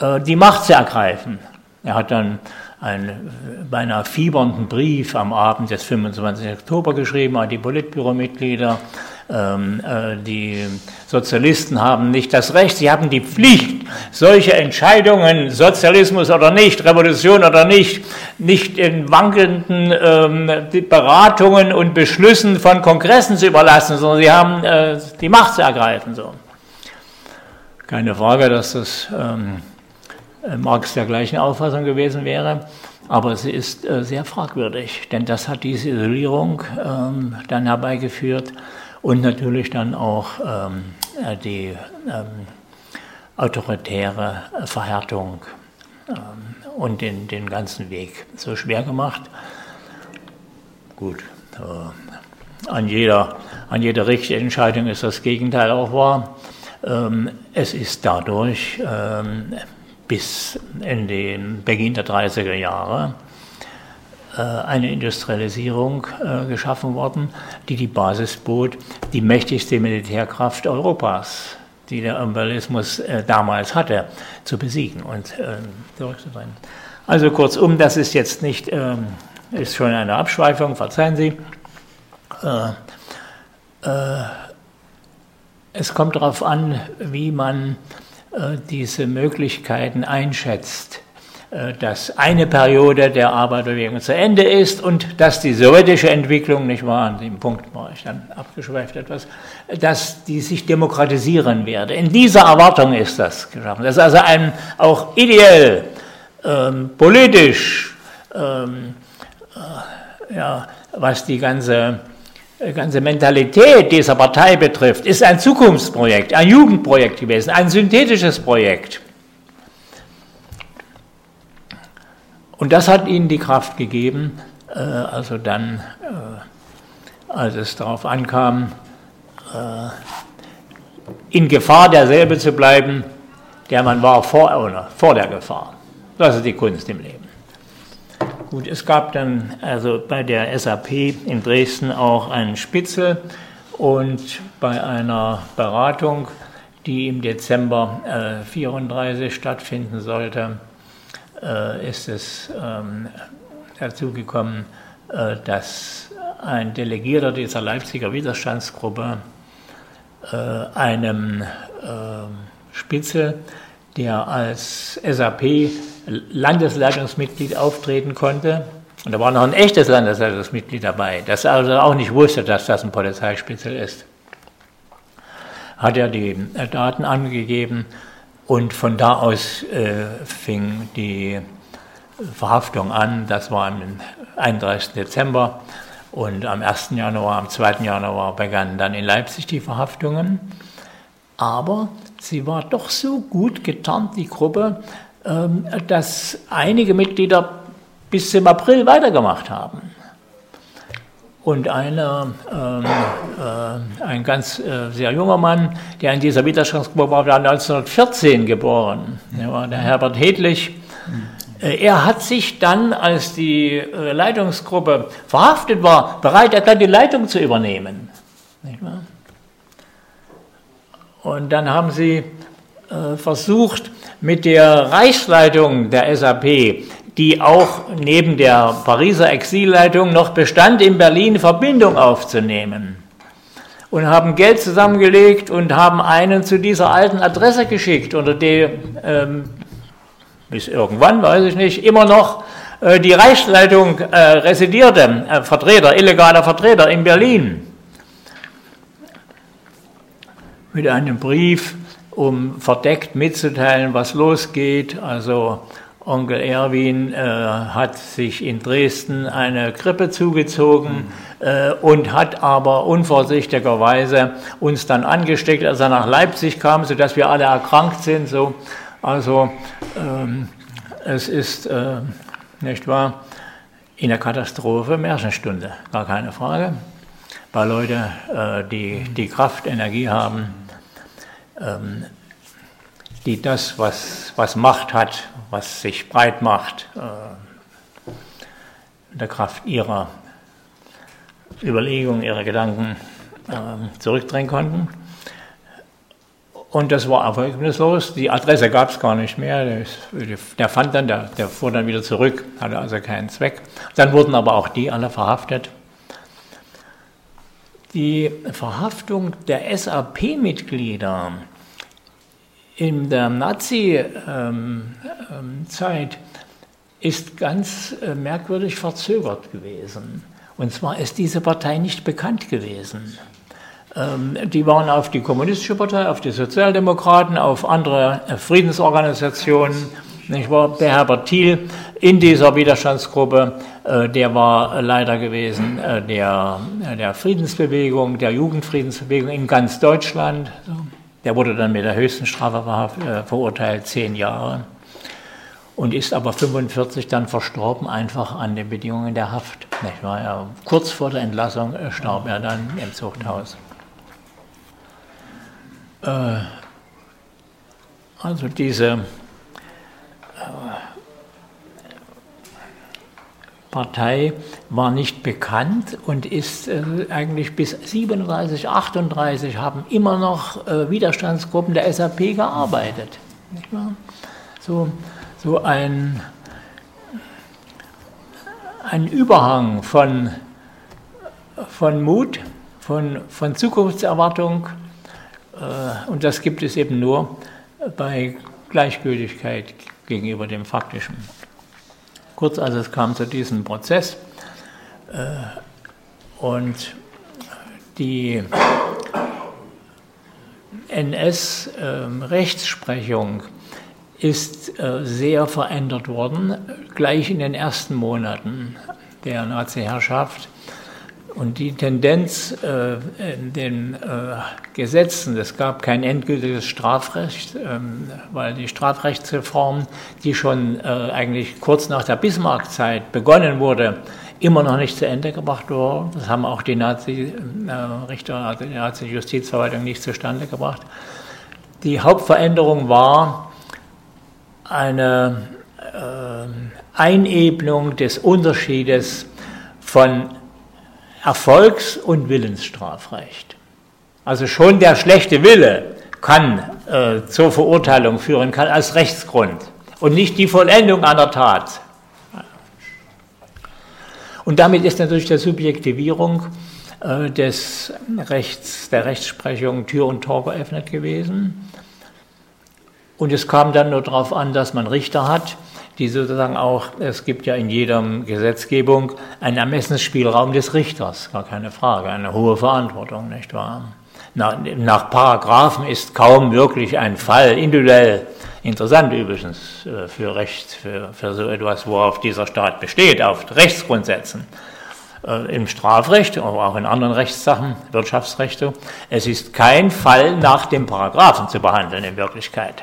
äh, die Macht zu ergreifen. Er hat dann einen beinahe fiebernden Brief am Abend des 25. Oktober geschrieben an die Politbüromitglieder ähm, äh, die Sozialisten haben nicht das Recht, sie haben die Pflicht, solche Entscheidungen, Sozialismus oder nicht, Revolution oder nicht, nicht in wankelnden ähm, Beratungen und Beschlüssen von Kongressen zu überlassen, sondern sie haben äh, die Macht zu ergreifen. So. Keine Frage, dass das ähm, Marx der gleichen Auffassung gewesen wäre. Aber sie ist äh, sehr fragwürdig, denn das hat diese Isolierung ähm, dann herbeigeführt, und natürlich dann auch ähm, äh, die ähm, autoritäre Verhärtung ähm, und den, den ganzen Weg so schwer gemacht. Gut, äh, an, jeder, an jeder richtigen Entscheidung ist das Gegenteil auch wahr. Ähm, es ist dadurch ähm, bis in den Beginn der 30er Jahre eine Industrialisierung äh, geschaffen worden, die die Basis bot, die mächtigste Militärkraft Europas, die der Imperialismus äh, damals hatte, zu besiegen und zurückzubringen. Also kurzum, das ist jetzt nicht, ähm, ist schon eine Abschweifung, verzeihen Sie. Es kommt darauf an, wie man diese Möglichkeiten einschätzt äh, dass eine Periode der Arbeiterbewegung zu Ende ist und dass die sowjetische Entwicklung, nicht wahr, an dem Punkt war ich dann abgeschweift etwas, dass die sich demokratisieren werde. In dieser Erwartung ist das geschaffen. Das ist also ein auch ideell, ähm, politisch, ähm, äh, ja, was die ganze ganze Mentalität dieser Partei betrifft, ist ein Zukunftsprojekt, ein Jugendprojekt gewesen, ein synthetisches Projekt. Und das hat ihnen die Kraft gegeben, äh, also dann, äh, als es darauf ankam, äh, in Gefahr derselbe zu bleiben, der man war vor, vor der Gefahr. Das ist die Kunst im Leben. Gut, es gab dann also bei der SAP in Dresden auch einen Spitzel und bei einer Beratung, die im Dezember 1934 stattfinden sollte, äh, ist es ähm, dazu gekommen, äh, dass ein Delegierter dieser Leipziger Widerstandsgruppe äh, einem Spitze, der als SAP-Landesleitungsmitglied auftreten konnte, und da war noch ein echtes Landesleitungsmitglied dabei, das also auch nicht wusste, dass das ein Polizeispitzel ist, hat er die Daten angegeben und von da aus äh, fing die Verhaftung an. Das war am 31. Dezember. Und am 1. Januar, am 2. Januar begannen dann in Leipzig die Verhaftungen. Aber sie war doch so gut getarnt, die Gruppe, ähm, dass einige Mitglieder bis zum April weitergemacht haben. Und einer, ähm, äh, ein ganz äh, sehr junger Mann, der in dieser Widerstandsgruppe war, war 1914 geboren. Der war der Herbert Hedlich. Äh, er hat sich dann, als die äh, Leitungsgruppe verhaftet war, bereit erklärt, die Leitung zu übernehmen. Und dann haben sie äh, versucht, mit der Reichsleitung der SAP die auch neben der Pariser Exilleitung noch bestand, in Berlin Verbindung aufzunehmen. Und haben Geld zusammengelegt und haben einen zu dieser alten Adresse geschickt, unter der ähm, bis irgendwann, weiß ich nicht, immer noch äh, die Reichsleitung äh, residierte, äh, Vertreter, illegaler Vertreter in Berlin. Mit einem Brief, um verdeckt mitzuteilen, was losgeht, also Onkel Erwin äh, hat sich in Dresden eine Grippe zugezogen mhm. äh, und hat aber unvorsichtigerweise uns dann angesteckt, als er nach Leipzig kam, sodass wir alle erkrankt sind. So. Also ähm, es ist, äh, nicht wahr, in der Katastrophe Märchenstunde, gar keine Frage. Bei Leuten, äh, die die Kraft, Energie haben, ähm, die das, was, was Macht hat, was sich breit macht, äh, der Kraft ihrer Überlegungen, ihrer Gedanken äh, zurückdrängen konnten. Und das war erfolglos. Die Adresse gab es gar nicht mehr. Der fand dann, der, der, fuhr dann wieder zurück, hatte also keinen Zweck. Dann wurden aber auch die alle verhaftet. Die Verhaftung der SAP-Mitglieder in der Nazi-Zeit ist ganz äh, merkwürdig verzögert gewesen. Und zwar ist diese Partei nicht bekannt gewesen. Ähm, die waren auf die Kommunistische Partei, auf die Sozialdemokraten, auf andere äh, Friedensorganisationen. Ich war der Herbert Thiel in dieser Widerstandsgruppe, äh, der war Leiter gewesen der, der Friedensbewegung, der Jugendfriedensbewegung in ganz Deutschland. Der wurde dann mit der höchsten Strafe äh, verurteilt, zehn Jahre, und ist aber 45 dann verstorben, einfach an den Bedingungen der Haft. Nicht wahr? Ja, kurz vor der Entlassung äh, starb er dann im Zuchthaus. Äh, also diese Partei war nicht bekannt und ist äh, eigentlich bis 37, 38 haben immer noch äh, Widerstandsgruppen der SAP gearbeitet. So, so ein, ein Überhang von, von Mut, von, von Zukunftserwartung äh, und das gibt es eben nur bei Gleichgültigkeit gegenüber dem Faktischen. Kurz also es kam zu diesem Prozess äh, und die NS-Rechtsprechung ähm, ist äh, sehr verändert worden, gleich in den ersten Monaten der Nazi-Herrschaft. Und die Tendenz äh, in den äh, Gesetzen, es gab kein endgültiges Strafrecht, ähm, weil die Strafrechtsreform, die schon äh, eigentlich kurz nach der Bismarck-Zeit begonnen wurde, immer noch nicht zu Ende gebracht wurde. Das haben auch die Nazi-Richter, also die Nazi-Justizverwaltung nicht zustande gebracht. Die Hauptveränderung war eine Einebnung des Unterschiedes von Erfolgs- und Willensstrafrecht. Also schon der schlechte Wille kann äh, zur Verurteilung führen, kann als Rechtsgrund und nicht die Vollendung einer Tat. Und damit ist natürlich der Subjektivierung äh, des Rechts, der Rechtsprechung Tür und Tor geöffnet gewesen. Und es kam dann nur darauf an, dass man Richter hat, die sozusagen auch, es gibt ja in jeder Gesetzgebung einen Ermessensspielraum des Richters, gar keine Frage, eine hohe Verantwortung, nicht wahr? Nach, nach Paragraphen ist kaum wirklich ein Fall individuell interessant übrigens äh, für Recht, für, für so etwas, worauf dieser Staat besteht, auf Rechtsgrundsätzen. Äh, Im Strafrecht, aber auch in anderen Rechtssachen, Wirtschaftsrechte. Es ist kein Fall nach dem Paragraphen zu behandeln in Wirklichkeit.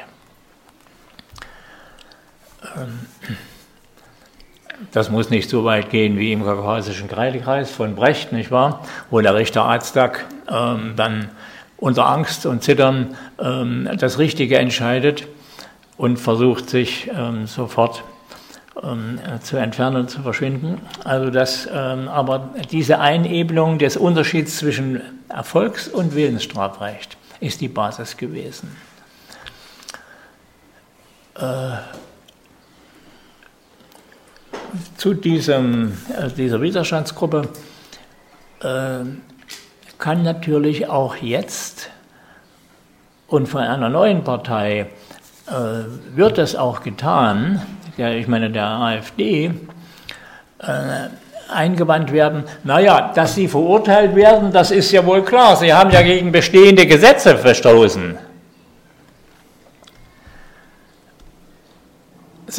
Das muss nicht so weit gehen wie im kaukasischen Kreidekreis von Brecht, nicht wahr? Wo der Richter Azdak ähm, dann unter Angst und Zittern ähm, das Richtige entscheidet und versucht sich ähm, sofort ähm, zu entfernen und zu verschwinden. Also das, ähm, aber diese Einebelung des Unterschieds zwischen Erfolgs- und Willensstrafrecht ist die Basis gewesen. Äh, zu diesem, äh, dieser Widerstandsgruppe äh, kann natürlich auch jetzt und von einer neuen Partei äh, wird das auch getan, ja, ich meine der AfD, äh, eingewandt werden, naja, dass sie verurteilt werden, das ist ja wohl klar, sie haben ja gegen bestehende Gesetze verstoßen.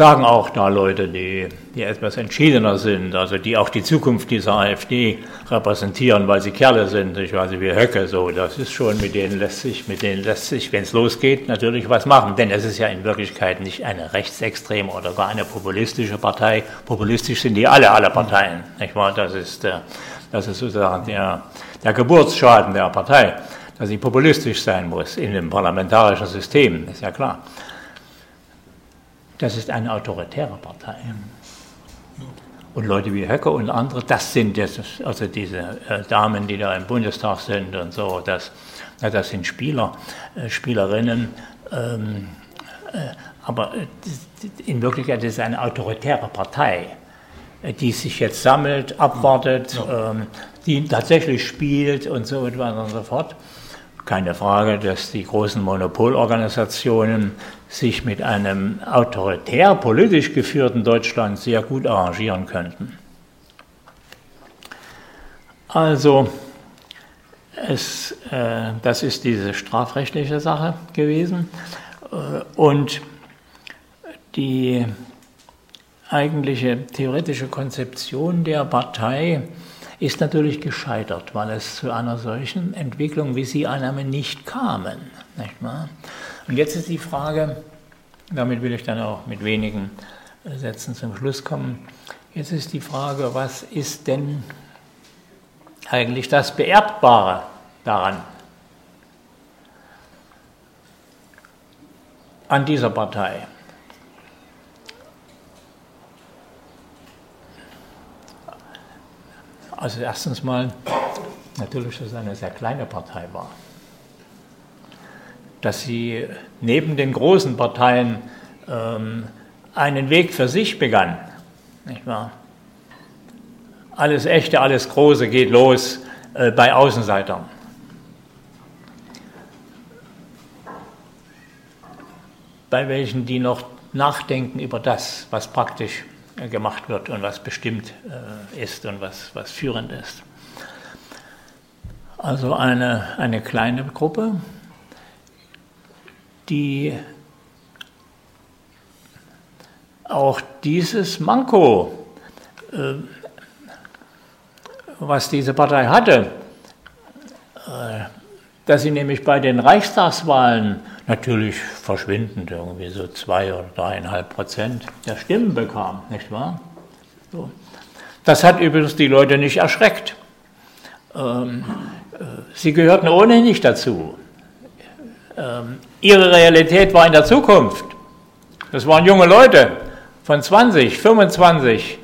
Sagen auch da Leute, die, die etwas entschiedener sind, also die auch die Zukunft dieser AfD repräsentieren, weil sie Kerle sind, ich weiß nicht, wie Höcke, so, das ist schon, mit denen lässt sich, mit denen lässt sich, wenn es losgeht, natürlich was machen, denn es ist ja in Wirklichkeit nicht eine rechtsextreme oder gar eine populistische Partei, populistisch sind die alle, alle Parteien, nicht wahr, das ist, äh, das ist sozusagen der, der Geburtsschaden der Partei, dass sie populistisch sein muss in dem parlamentarischen System, ist ja klar. Das ist eine autoritäre Partei. Und Leute wie Höcke und andere, das sind jetzt, also diese äh, Damen, die da im Bundestag sind und so, das, das sind Spieler, äh, Spielerinnen. Ähm, äh, aber in Wirklichkeit ist es eine autoritäre Partei, die sich jetzt sammelt, abwartet, ähm, die tatsächlich spielt und so weiter und so fort. Keine Frage, dass die großen Monopolorganisationen sich mit einem autoritär politisch geführten Deutschland sehr gut arrangieren könnten. Also, es, äh, das ist diese strafrechtliche Sache gewesen. Äh, und die eigentliche theoretische Konzeption der Partei ist natürlich gescheitert, weil es zu einer solchen Entwicklung, wie sie annahme, nicht kamen. Nicht wahr? Und jetzt ist die Frage, damit will ich dann auch mit wenigen Sätzen zum Schluss kommen, jetzt ist die Frage, was ist denn eigentlich das Beerbbare daran? An dieser Partei. Also erstens mal natürlich, dass es eine sehr kleine Partei war dass sie neben den großen Parteien ähm, einen Weg für sich begann. Nicht wahr? Alles Echte, alles Große geht los äh, bei Außenseitern. Bei welchen, die noch nachdenken über das, was praktisch gemacht wird und was bestimmt äh, ist und was, was führend ist. Also eine, eine kleine Gruppe, die auch dieses Manko, äh, was diese Partei hatte, äh, dass sie nämlich bei den Reichstagswahlen natürlich verschwindend irgendwie so zwei oder dreieinhalb Prozent der Stimmen bekam, nicht wahr? So. Das hat übrigens die Leute nicht erschreckt. Ähm, äh, sie gehörten ohnehin nicht dazu. Ähm, ihre Realität war in der Zukunft. Das waren junge Leute von 20, 25,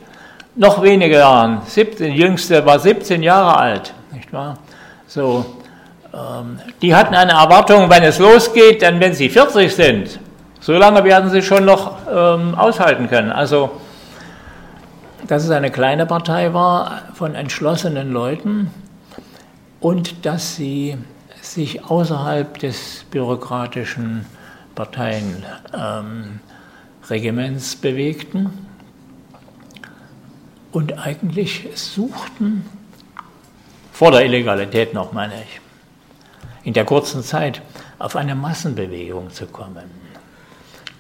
noch weniger Jahren. 17, die jüngste war 17 Jahre alt, nicht wahr? So, die hatten eine Erwartung, wenn es losgeht, dann wenn sie 40 sind. So lange werden sie schon noch ähm, aushalten können. Also, dass es eine kleine Partei war von entschlossenen Leuten und dass sie sich außerhalb des bürokratischen Parteienregiments ähm, bewegten und eigentlich suchten, vor der Illegalität noch meine ich, in der kurzen Zeit auf eine Massenbewegung zu kommen.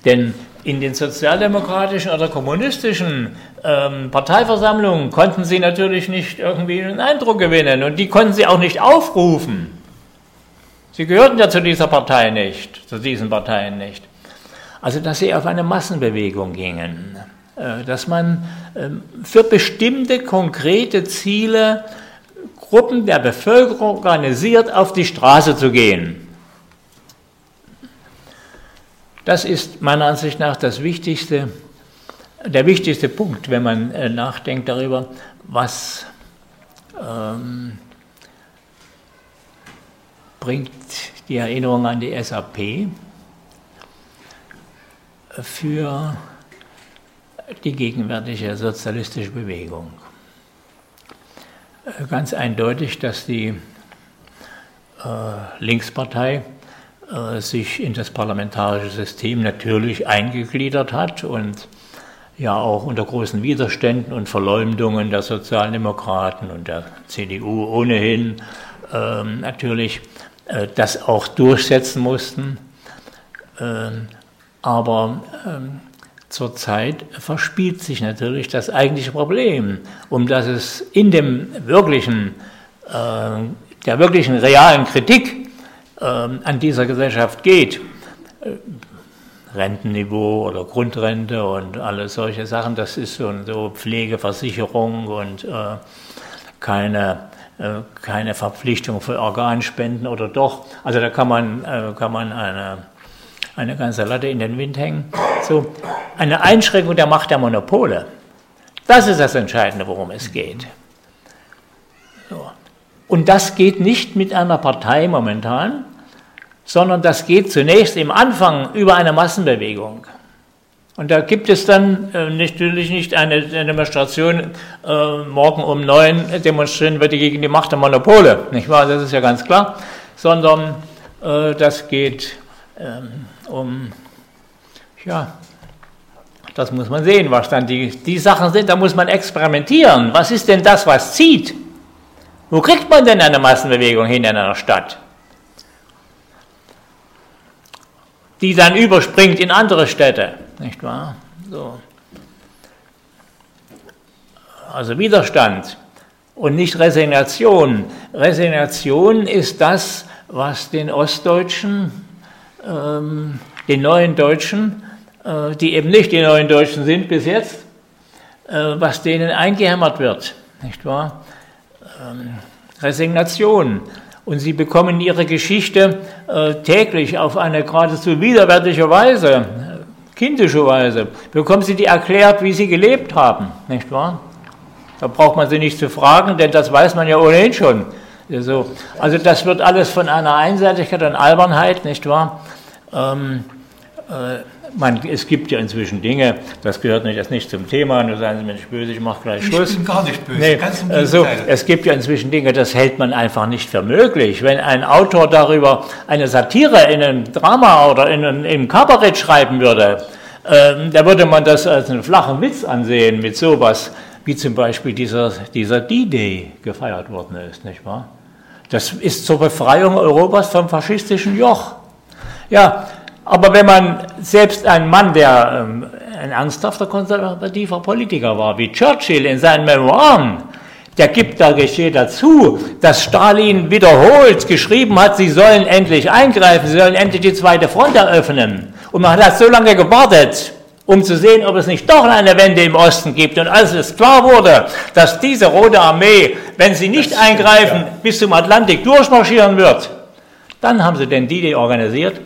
Denn in den sozialdemokratischen oder kommunistischen ähm, Parteiversammlungen konnten sie natürlich nicht irgendwie einen Eindruck gewinnen und die konnten sie auch nicht aufrufen. Sie gehörten ja zu dieser Partei nicht, zu diesen Parteien nicht. Also dass sie auf eine Massenbewegung gingen, äh, dass man ähm, für bestimmte konkrete Ziele Gruppen der Bevölkerung organisiert auf die Straße zu gehen. Das ist meiner Ansicht nach das wichtigste, der wichtigste Punkt, wenn man äh, nachdenkt darüber, was ähm, bringt die Erinnerung an die SAP für die gegenwärtige sozialistische Bewegung. Äh, ganz eindeutig, dass die äh, Linkspartei äh, sich in das parlamentarische System natürlich eingegliedert hat und ja auch unter großen Widerständen und Verleumdungen der Sozialdemokraten und der CDU ohnehin ähm, natürlich äh, das auch durchsetzen mussten. Ähm, aber ähm, zurzeit verspielt sich natürlich das eigentliche Problem, um das es in dem wirklichen, äh, der wirklichen realen Kritik äh, an dieser Gesellschaft geht. Äh, Rentenniveau oder Grundrente und alle solche Sachen, das ist so, so Pflegeversicherung und äh, keine, äh, keine Verpflichtung für Organspenden oder doch. Also da kann man, äh, kann man eine eine ganze Latte in den Wind hängen. So, eine Einschränkung der Macht der Monopole. Das ist das Entscheidende, worum es geht. So. Und das geht nicht mit einer Partei momentan, sondern das geht zunächst im Anfang über eine Massenbewegung. Und da gibt es dann äh, natürlich nicht eine, Demonstration, äh, morgen um neun demonstrieren wir gegen die Macht der Monopole, nicht wahr? Das ist ja ganz klar, sondern äh, das geht ähm, um, ja, das muss man sehen, was dann die, die Sachen sind, da muss man experimentieren. Was ist denn das, was zieht? Wo kriegt man denn eine Massenbewegung hin in einer Stadt? Die dann überspringt in andere Städte, nicht wahr? So. Also Widerstand und nicht Resignation. Resignation ist das, was den Ostdeutschen ähm, den neuen Deutschen, die eben nicht die neuen Deutschen sind bis jetzt, äh, was denen eingehämmert wird, nicht wahr? Ähm, Resignation. Und sie bekommen ihre Geschichte äh, täglich auf eine geradezu widerwärtige Weise, kindische Weise, bekommen sie die erklärt, wie sie gelebt haben, nicht wahr? Da braucht man sie nicht zu fragen, denn das weiß man ja ohnehin schon. Also, also das wird alles von einer Einseitigkeit und Albernheit, nicht wahr? Ähm, äh, man, es gibt ja inzwischen Dinge, das gehört nicht, jetzt nicht zum Thema, nur seien Sie mir nicht böse, ich mache gleich Schluss. Ich bin gar nicht böse, nee, ganz im also, Es gibt ja inzwischen Dinge, das hält man einfach nicht für möglich. Wenn ein Autor darüber eine Satire in einem Drama oder in einem, im Kabarett schreiben würde, äh, da würde man das als einen flachen Witz ansehen mit sowas, wie zum Beispiel dieser, dieser D-Day gefeiert worden ist, nicht wahr? Das ist zur Befreiung Europas vom faschistischen Joch. Ja, aber wenn man selbst ein Mann, der ähm, ein ernsthafter konservativer Politiker war, wie Churchill in seinen Memoiren, der gibt da Geschehen dazu, dass Stalin wiederholt geschrieben hat, sie sollen endlich eingreifen, sie sollen endlich die zweite Front eröffnen. Und man hat so lange gewartet, um zu sehen, ob es nicht doch eine Wende im Osten gibt. Und als es klar wurde, dass diese Rote Armee, wenn sie nicht eingreifen, bis zum Atlantik durchmarschieren wird, dann haben sie den D-Day organisiert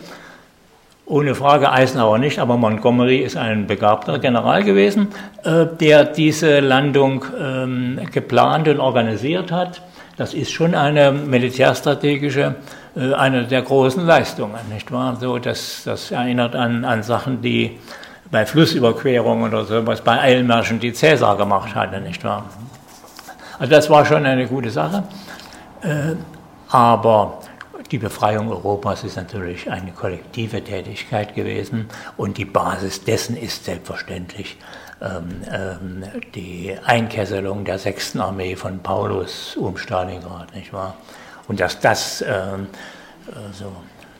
ohne Frage Eisenhower nicht, aber Montgomery ist ein begabter General gewesen, äh, der diese Landung ähm, geplant und organisiert hat. Das ist schon eine militärstrategische, äh, eine der großen Leistungen, nicht wahr? So, das, das erinnert an, an Sachen, die bei Flussüberquerungen oder sowas, bei Eilmärschen, die Cäsar gemacht hatte, nicht wahr? Also das war schon eine gute Sache. Äh, aber die Befreiung Europas ist natürlich eine kollektive Tätigkeit gewesen und die Basis dessen ist selbstverständlich ähm, ähm, die Einkesselung der sechsten Armee von Paulus um Stalingrad, nicht wahr? Und dass das, ähm, also,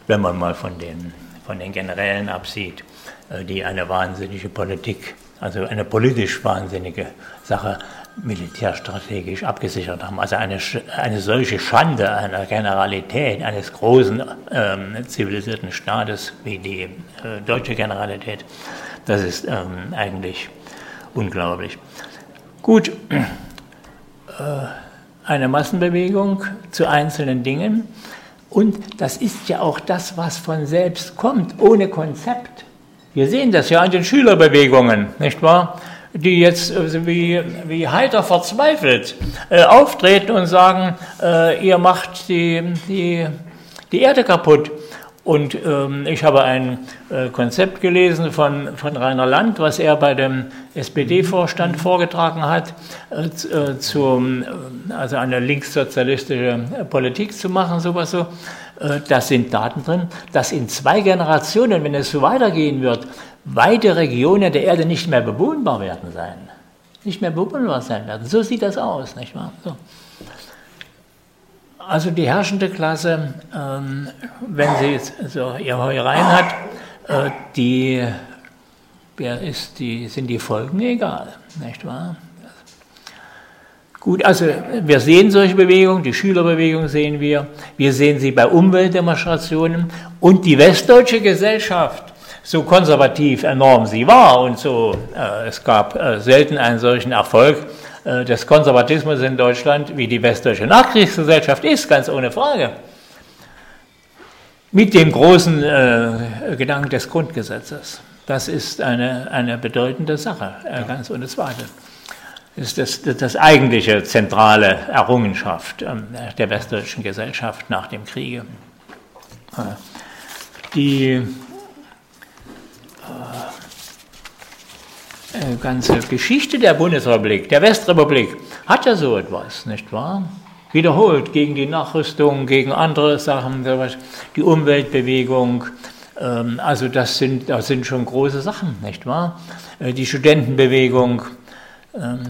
wenn man mal von den, von den Generälen absieht, äh, die eine wahnsinnige Politik, also eine politisch wahnsinnige Sache militärstrategisch abgesichert haben. Also eine, eine solche Schande einer Generalität eines großen ähm, zivilisierten Staates wie die äh, deutsche Generalität, das ist ähm, eigentlich unglaublich. Gut, äh, eine Massenbewegung zu einzelnen Dingen und das ist ja auch das, was von selbst kommt, ohne Konzept. Wir sehen das ja an den Schülerbewegungen, nicht wahr? Die jetzt äh, wie, wie heiter verzweifelt äh, auftreten und sagen, äh, ihr macht die, die, die Erde kaputt. Und ähm, ich habe ein äh, Konzept gelesen von, von Rainer Land, was er bei dem SPD-Vorstand vorgetragen hat, äh, äh zum, äh, also eine linkssozialistische Politik zu machen, sowas so. Äh, da sind Daten drin, dass in zwei Generationen, wenn es so weitergehen wird, weite Regionen der Erde nicht mehr bewohnbar werden sein. Nicht mehr bewohnbar sein werden. So sieht das aus, nicht wahr? So. Also die herrschende Klasse, ähm, wenn sie jetzt so ihr Heureien hat, äh, die, wer ist die, sind die Folgen egal, nicht wahr? Gut, also wir sehen solche Bewegungen, die Schülerbewegung sehen wir, wir sehen sie bei Umweltdemonstrationen und die westdeutsche Gesellschaft, so konservativ enorm sie war und so, äh, es gab äh, selten einen solchen Erfolg, äh, des Konservatismus in Deutschland, wie die westdeutsche Nachkriegsgesellschaft ist, ganz ohne Frage. Mit dem großen äh, Gedanken des Grundgesetzes. Das ist eine, eine bedeutende Sache, äh, ganz ohne Zweifel. Das ist das, das eigentliche zentrale Errungenschaft äh, der westdeutschen Gesellschaft nach dem Kriege. Äh, die äh, ganze Geschichte der Bundesrepublik, der Westrepublik, hat ja so etwas, nicht wahr? Wiederholt gegen die Nachrüstung, gegen andere Sachen, die Umweltbewegung. Ähm, also das sind, das sind schon große Sachen, nicht wahr? Äh, die Studentenbewegung. Ähm,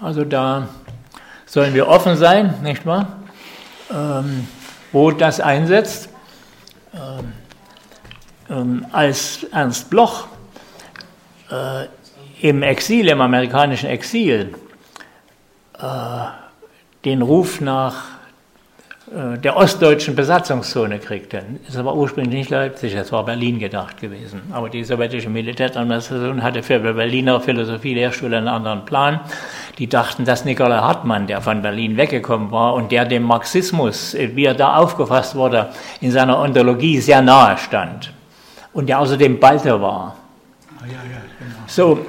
also da sollen wir offen sein, nicht wahr? Ähm, wo das einsetzt. Als Ernst Bloch äh, im Exil, im amerikanischen Exil, äh, den Ruf nach äh, der ostdeutschen Besatzungszone kriegte. Es war ursprünglich nicht Leipzig, es war Berlin gedacht gewesen. Aber die sowjetische Militäradministration hatte für Berliner Philosophie-Lehrstuhl einen anderen Plan. Die dachten, dass Nikolai Hartmann, der von Berlin weggekommen war und der dem Marxismus, wie er da aufgefasst wurde, in seiner Ontologie sehr nahe stand und der außerdem Balter war. Ah, ja, ja. So,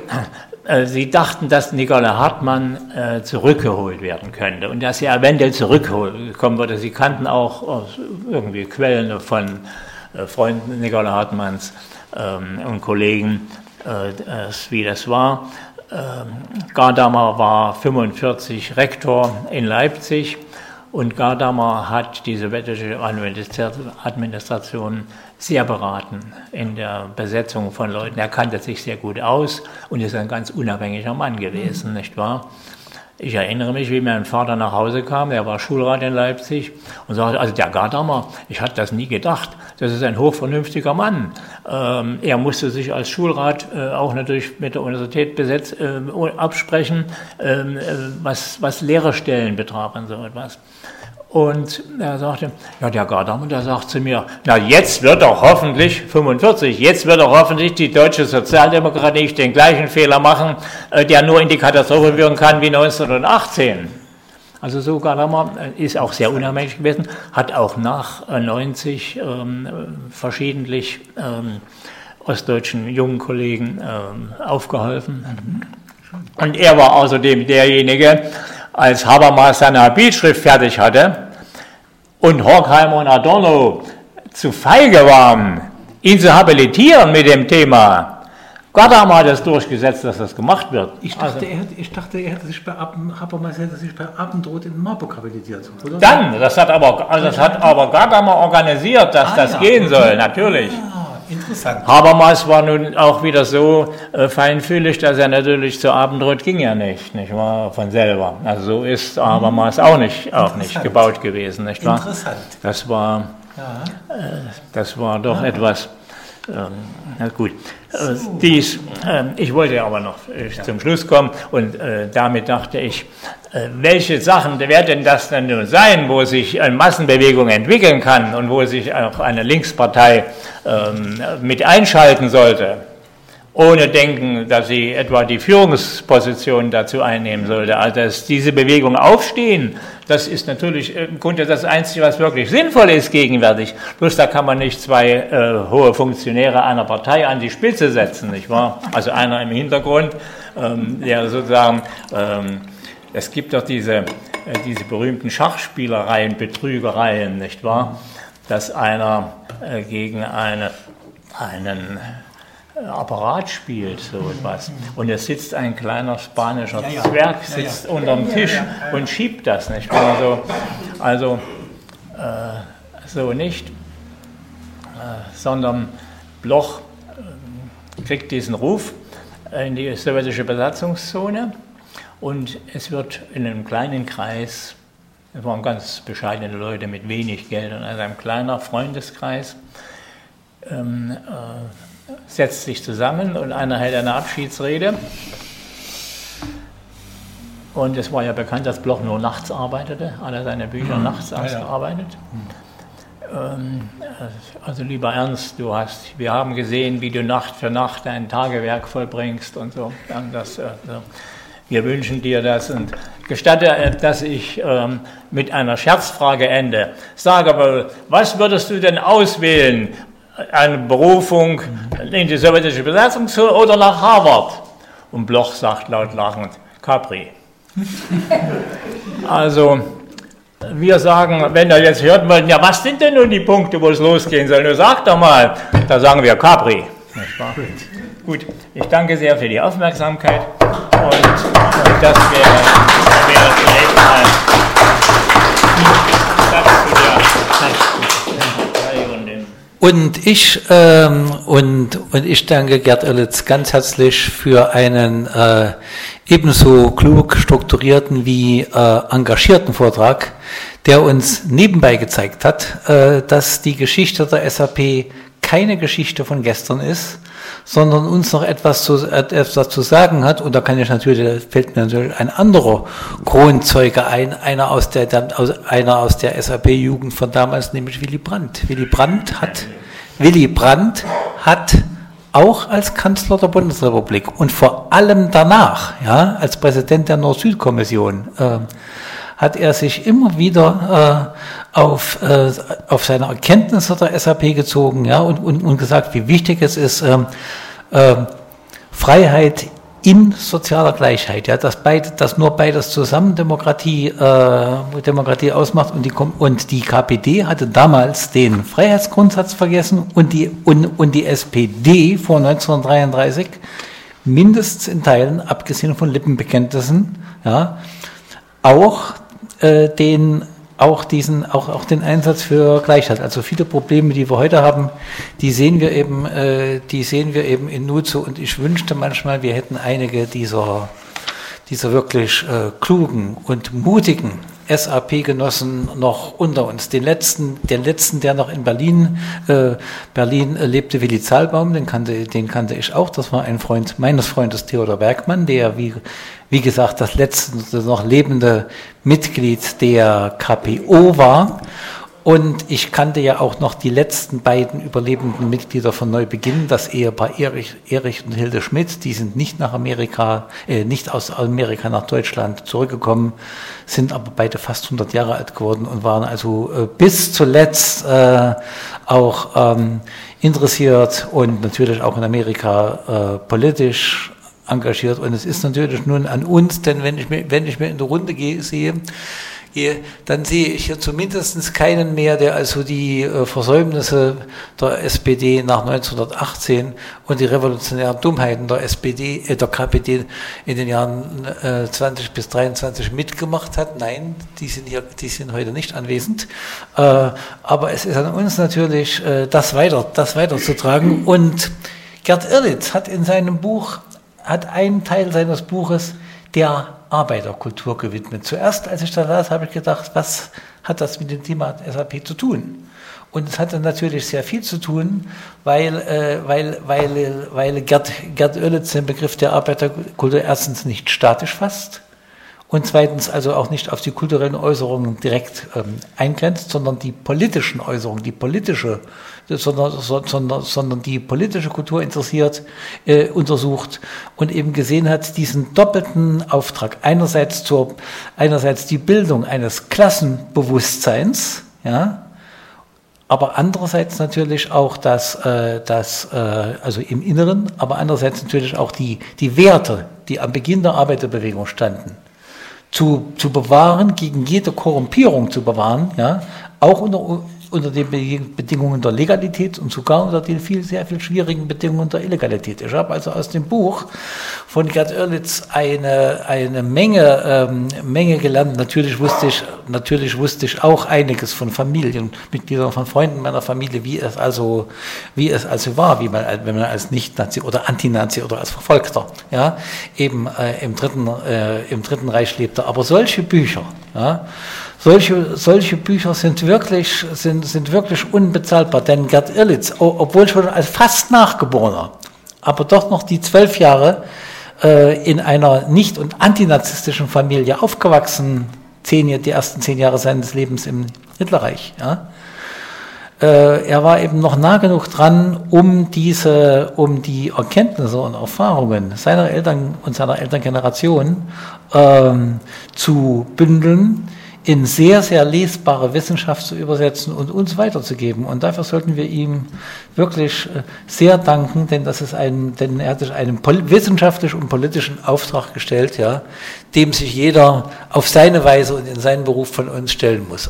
äh, sie dachten, dass Nikolai Hartmann äh, zurückgeholt werden könnte und dass er eventuell zurückkommen würde. Sie kannten auch irgendwie Quellen von äh, Freunden Nikolai Hartmanns ähm, und Kollegen, äh, wie das war. Ähm, Gadamer war 45 Rektor in Leipzig und Gadamer hat die sowjetische Administration sehr beraten in der Besetzung von Leuten. Er kannte sich sehr gut aus und ist ein ganz unabhängiger Mann gewesen, mhm. nicht wahr? Ich erinnere mich, wie mein Vater nach Hause kam, er war Schulrat in Leipzig und sagte, also der Gadamer, ich hatte das nie gedacht, das ist ein hochvernünftiger Mann. Ähm, er musste sich als Schulrat äh, auch natürlich mit der Universität besetzt, äh, absprechen, ähm, äh, was, was Lehrerstellen betraf und so etwas. Und er sagte, ja, der Gadamer, der sagt zu mir, na, jetzt wird doch hoffentlich, 45, jetzt wird doch hoffentlich die deutsche Sozialdemokratie nicht den gleichen Fehler machen, äh, der nur in die Katastrophe führen kann wie 1918. Also so Gadamer äh, ist auch sehr unheimlich gewesen, hat auch nach 90 äh, ähm, verschiedentlich ähm, ostdeutschen jungen Kollegen ähm, aufgeholfen. Und er war außerdem derjenige, als Habermas seine Bildschrift fertig hatte und Horkheimer und Adorno zu feige waren, ihn zu habilitieren mit dem Thema, Gadamer hat es durchgesetzt, dass das gemacht wird. Ich dachte, also, er, hätte, ich dachte er hätte sich bei Habermas hätte sich bei Abendrot in Marburg habilitiert. Oder? Dann, das hat aber, also das hat aber Gadamer organisiert, dass ah, das ja. gehen soll, natürlich. Ah. Interessant. Habermas war nun auch wieder so äh, feinfühlig, dass er natürlich zur Abendrot ging ja nicht, nicht wahr, von selber. Also so ist Habermas auch nicht, auch nicht gebaut gewesen, nicht wahr? Interessant. Das war, ja. äh, das war doch ja. etwas na gut. Äh, dies, äh, ich wollte aber noch äh, zum Schluss kommen und damit dachte ich, welche Sachen werden denn das denn nun sein, wo sich eine Massenbewegung entwickeln kann und wo sich auch eine Linkspartei ähm, mit einschalten sollte? ohne denken, dass sie etwa die Führungsposition dazu einnehmen sollte. Also dass diese Bewegung aufstehen, das ist natürlich im Grunde das Einzige, was wirklich sinnvoll ist gegenwärtig. Bloß da kann man nicht zwei äh, hohe Funktionäre einer Partei an die Spitze setzen, nicht wahr? Also einer im Hintergrund, ähm, der sozusagen, ähm, es gibt doch diese, äh, diese berühmten Schachspielereien, Betrügereien, nicht wahr? Dass einer äh, gegen eine, einen Apparat spielt, so etwas. Und es sitzt ein kleiner spanischer ja, ja. Zwerg, sitzt ja, unterm Tisch und schiebt das nicht. Also, also äh, so nicht, äh, sondern Bloch äh, kriegt diesen Ruf in die sowjetische Besatzungszone und es wird in einem kleinen Kreis, es waren ganz bescheidene Leute mit wenig Geld, also ein kleiner Freundeskreis, ähm, äh, setzt sich zusammen und einer hält eine Abschiedsrede. Und es war ja bekannt, dass Bloch nur nachts arbeitete, alle seine Bücher mhm. nachts ja, ausgearbeitet. Ja. Ähm, also lieber Ernst, du hast, wir haben gesehen, wie du Nacht für Nacht dein Tagewerk vollbringst und so. Das, äh, wir wünschen dir das und gestatte, äh, dass ich ähm, mit einer Scherzfrage ende. Sage aber, was würdest du denn auswählen? Eine Berufung in die sowjetische Besatzungszone oder nach Harvard? Und Bloch sagt laut lachend, Capri. also, wir sagen, wenn ihr jetzt hört wollt, ja, was sind denn nun die Punkte, wo es losgehen soll? Nur sagt doch mal, da sagen wir Capri. Gut, ich danke sehr für die Aufmerksamkeit und, das wäre, wäre zunächst mal das zu der und ich, ähm, und, und ich danke Gerd Erlitz ganz herzlich für einen äh, ebenso klug strukturierten wie äh, engagierten Vortrag, der uns nebenbei gezeigt hat, äh, dass die Geschichte der SAP keine Geschichte von gestern ist, sondern uns noch etwas zu, etwas zu sagen hat. Und da kann ich natürlich, fällt mir natürlich ein anderer Kronzeuge ein, einer aus der, einer aus der SAP-Jugend von damals, nämlich Willy Brandt. Willy Brandt hat, Willy Brandt hat auch als Kanzler der Bundesrepublik und vor allem danach, ja, als Präsident der Nord-Süd-Kommission, äh, hat er sich immer wieder äh, auf, äh, auf seine Erkenntnisse der SAP gezogen ja, und, und, und gesagt, wie wichtig es ist, äh, äh, Freiheit in sozialer Gleichheit, ja, dass, beide, dass nur beides zusammen Demokratie, äh, Demokratie ausmacht und die, und die KPD hatte damals den Freiheitsgrundsatz vergessen und die, und, und die SPD vor 1933 mindestens in Teilen, abgesehen von Lippenbekenntnissen, ja, auch äh, den auch diesen, auch, auch den Einsatz für Gleichheit. Also viele Probleme, die wir heute haben, die sehen wir eben, äh, die sehen wir eben in Nutze und ich wünschte manchmal, wir hätten einige dieser, dieser wirklich äh, klugen und mutigen SAP-Genossen noch unter uns. Den letzten, den letzten, der noch in Berlin, äh, Berlin äh, lebte, Willi Zahlbaum, den kannte, den kannte ich auch. Das war ein Freund meines Freundes Theodor Bergmann, der, wie, wie gesagt, das letzte noch lebende Mitglied der KPO war. Und ich kannte ja auch noch die letzten beiden überlebenden Mitglieder von Neubeginn, das Ehepaar Erich, Erich und Hilde Schmidt. Die sind nicht nach Amerika, äh, nicht aus Amerika nach Deutschland zurückgekommen, sind aber beide fast 100 Jahre alt geworden und waren also äh, bis zuletzt äh, auch ähm, interessiert und natürlich auch in Amerika äh, politisch engagiert. Und es ist natürlich nun an uns, denn wenn ich mir, wenn ich mir in der Runde gehe, sehe, dann sehe ich hier zumindest keinen mehr, der also die äh, Versäumnisse der SPD nach 1918 und die revolutionären Dummheiten der SPD, äh, der KPD in den Jahren 20 äh, bis 23 mitgemacht hat. Nein, die sind hier, die sind heute nicht anwesend. Aber es ist an uns natürlich, das weiter, das weiterzutragen. Und Gerd Irlitz hat in seinem Buch, hat einen Teil seines Buches der Arbeiterkultur gewidmet. Zuerst, als ich da las, habe ich gedacht, was hat das mit dem Thema SAP zu tun? Und es hatte natürlich sehr viel zu tun, weil, äh, weil, weil, weil Gerd, Gerd Oellitz den Begriff der Arbeiterkultur erstens nicht statisch fasst und zweitens also auch nicht auf die kulturellen Äußerungen direkt ähm, eingrenzt, sondern die politischen Äußerungen, die politische, sondern, sondern, sondern die politische Kultur interessiert, äh, untersucht und eben gesehen hat, diesen doppelten Auftrag, einerseits zur, einerseits die Bildung eines Klassenbewusstseins, ja, aber andererseits natürlich auch das, äh, das äh, also im Inneren, aber andererseits natürlich auch die, die Werte, die am Beginn der Arbeiterbewegung standen, zu, zu bewahren, gegen jede Korrumpierung zu bewahren, ja, auch unter, unter den Bedingungen der Legalität und sogar unter den viel, sehr viel schwierigen Bedingungen der Illegalität. Ich habe also aus dem Buch von Gerd Oerlitz eine, eine Menge, ähm, Menge gelernt. Natürlich wusste, ich, natürlich wusste ich auch einiges von Familienmitgliedern, von Freunden meiner Familie, wie es also, wie es also war, wie man, wenn man als Nicht-Nazi oder Anti-Nazi oder als Verfolgter, ja, eben äh, im, dritten, äh, im Dritten Reich lebte. Aber solche Bücher, ja, solche, solche Bücher sind wirklich, sind, sind wirklich unbezahlbar, denn Gerd Irlitz, obwohl schon als fast Nachgeborener, aber doch noch die zwölf Jahre äh, in einer nicht- und antinazistischen Familie aufgewachsen, zehn, die ersten zehn Jahre seines Lebens im Hitlerreich. Ja. Äh, er war eben noch nah genug dran, um diese, um die Erkenntnisse und Erfahrungen seiner Eltern und seiner Elterngeneration ähm, zu bündeln, in sehr, sehr lesbare Wissenschaft zu übersetzen und uns weiterzugeben. Und dafür sollten wir ihm wirklich äh, sehr danken, denn das ist ein, denn er hat sich einen wissenschaftlichen und politischen Auftrag gestellt, ja, dem sich jeder auf seine Weise und in seinen Beruf von uns stellen muss.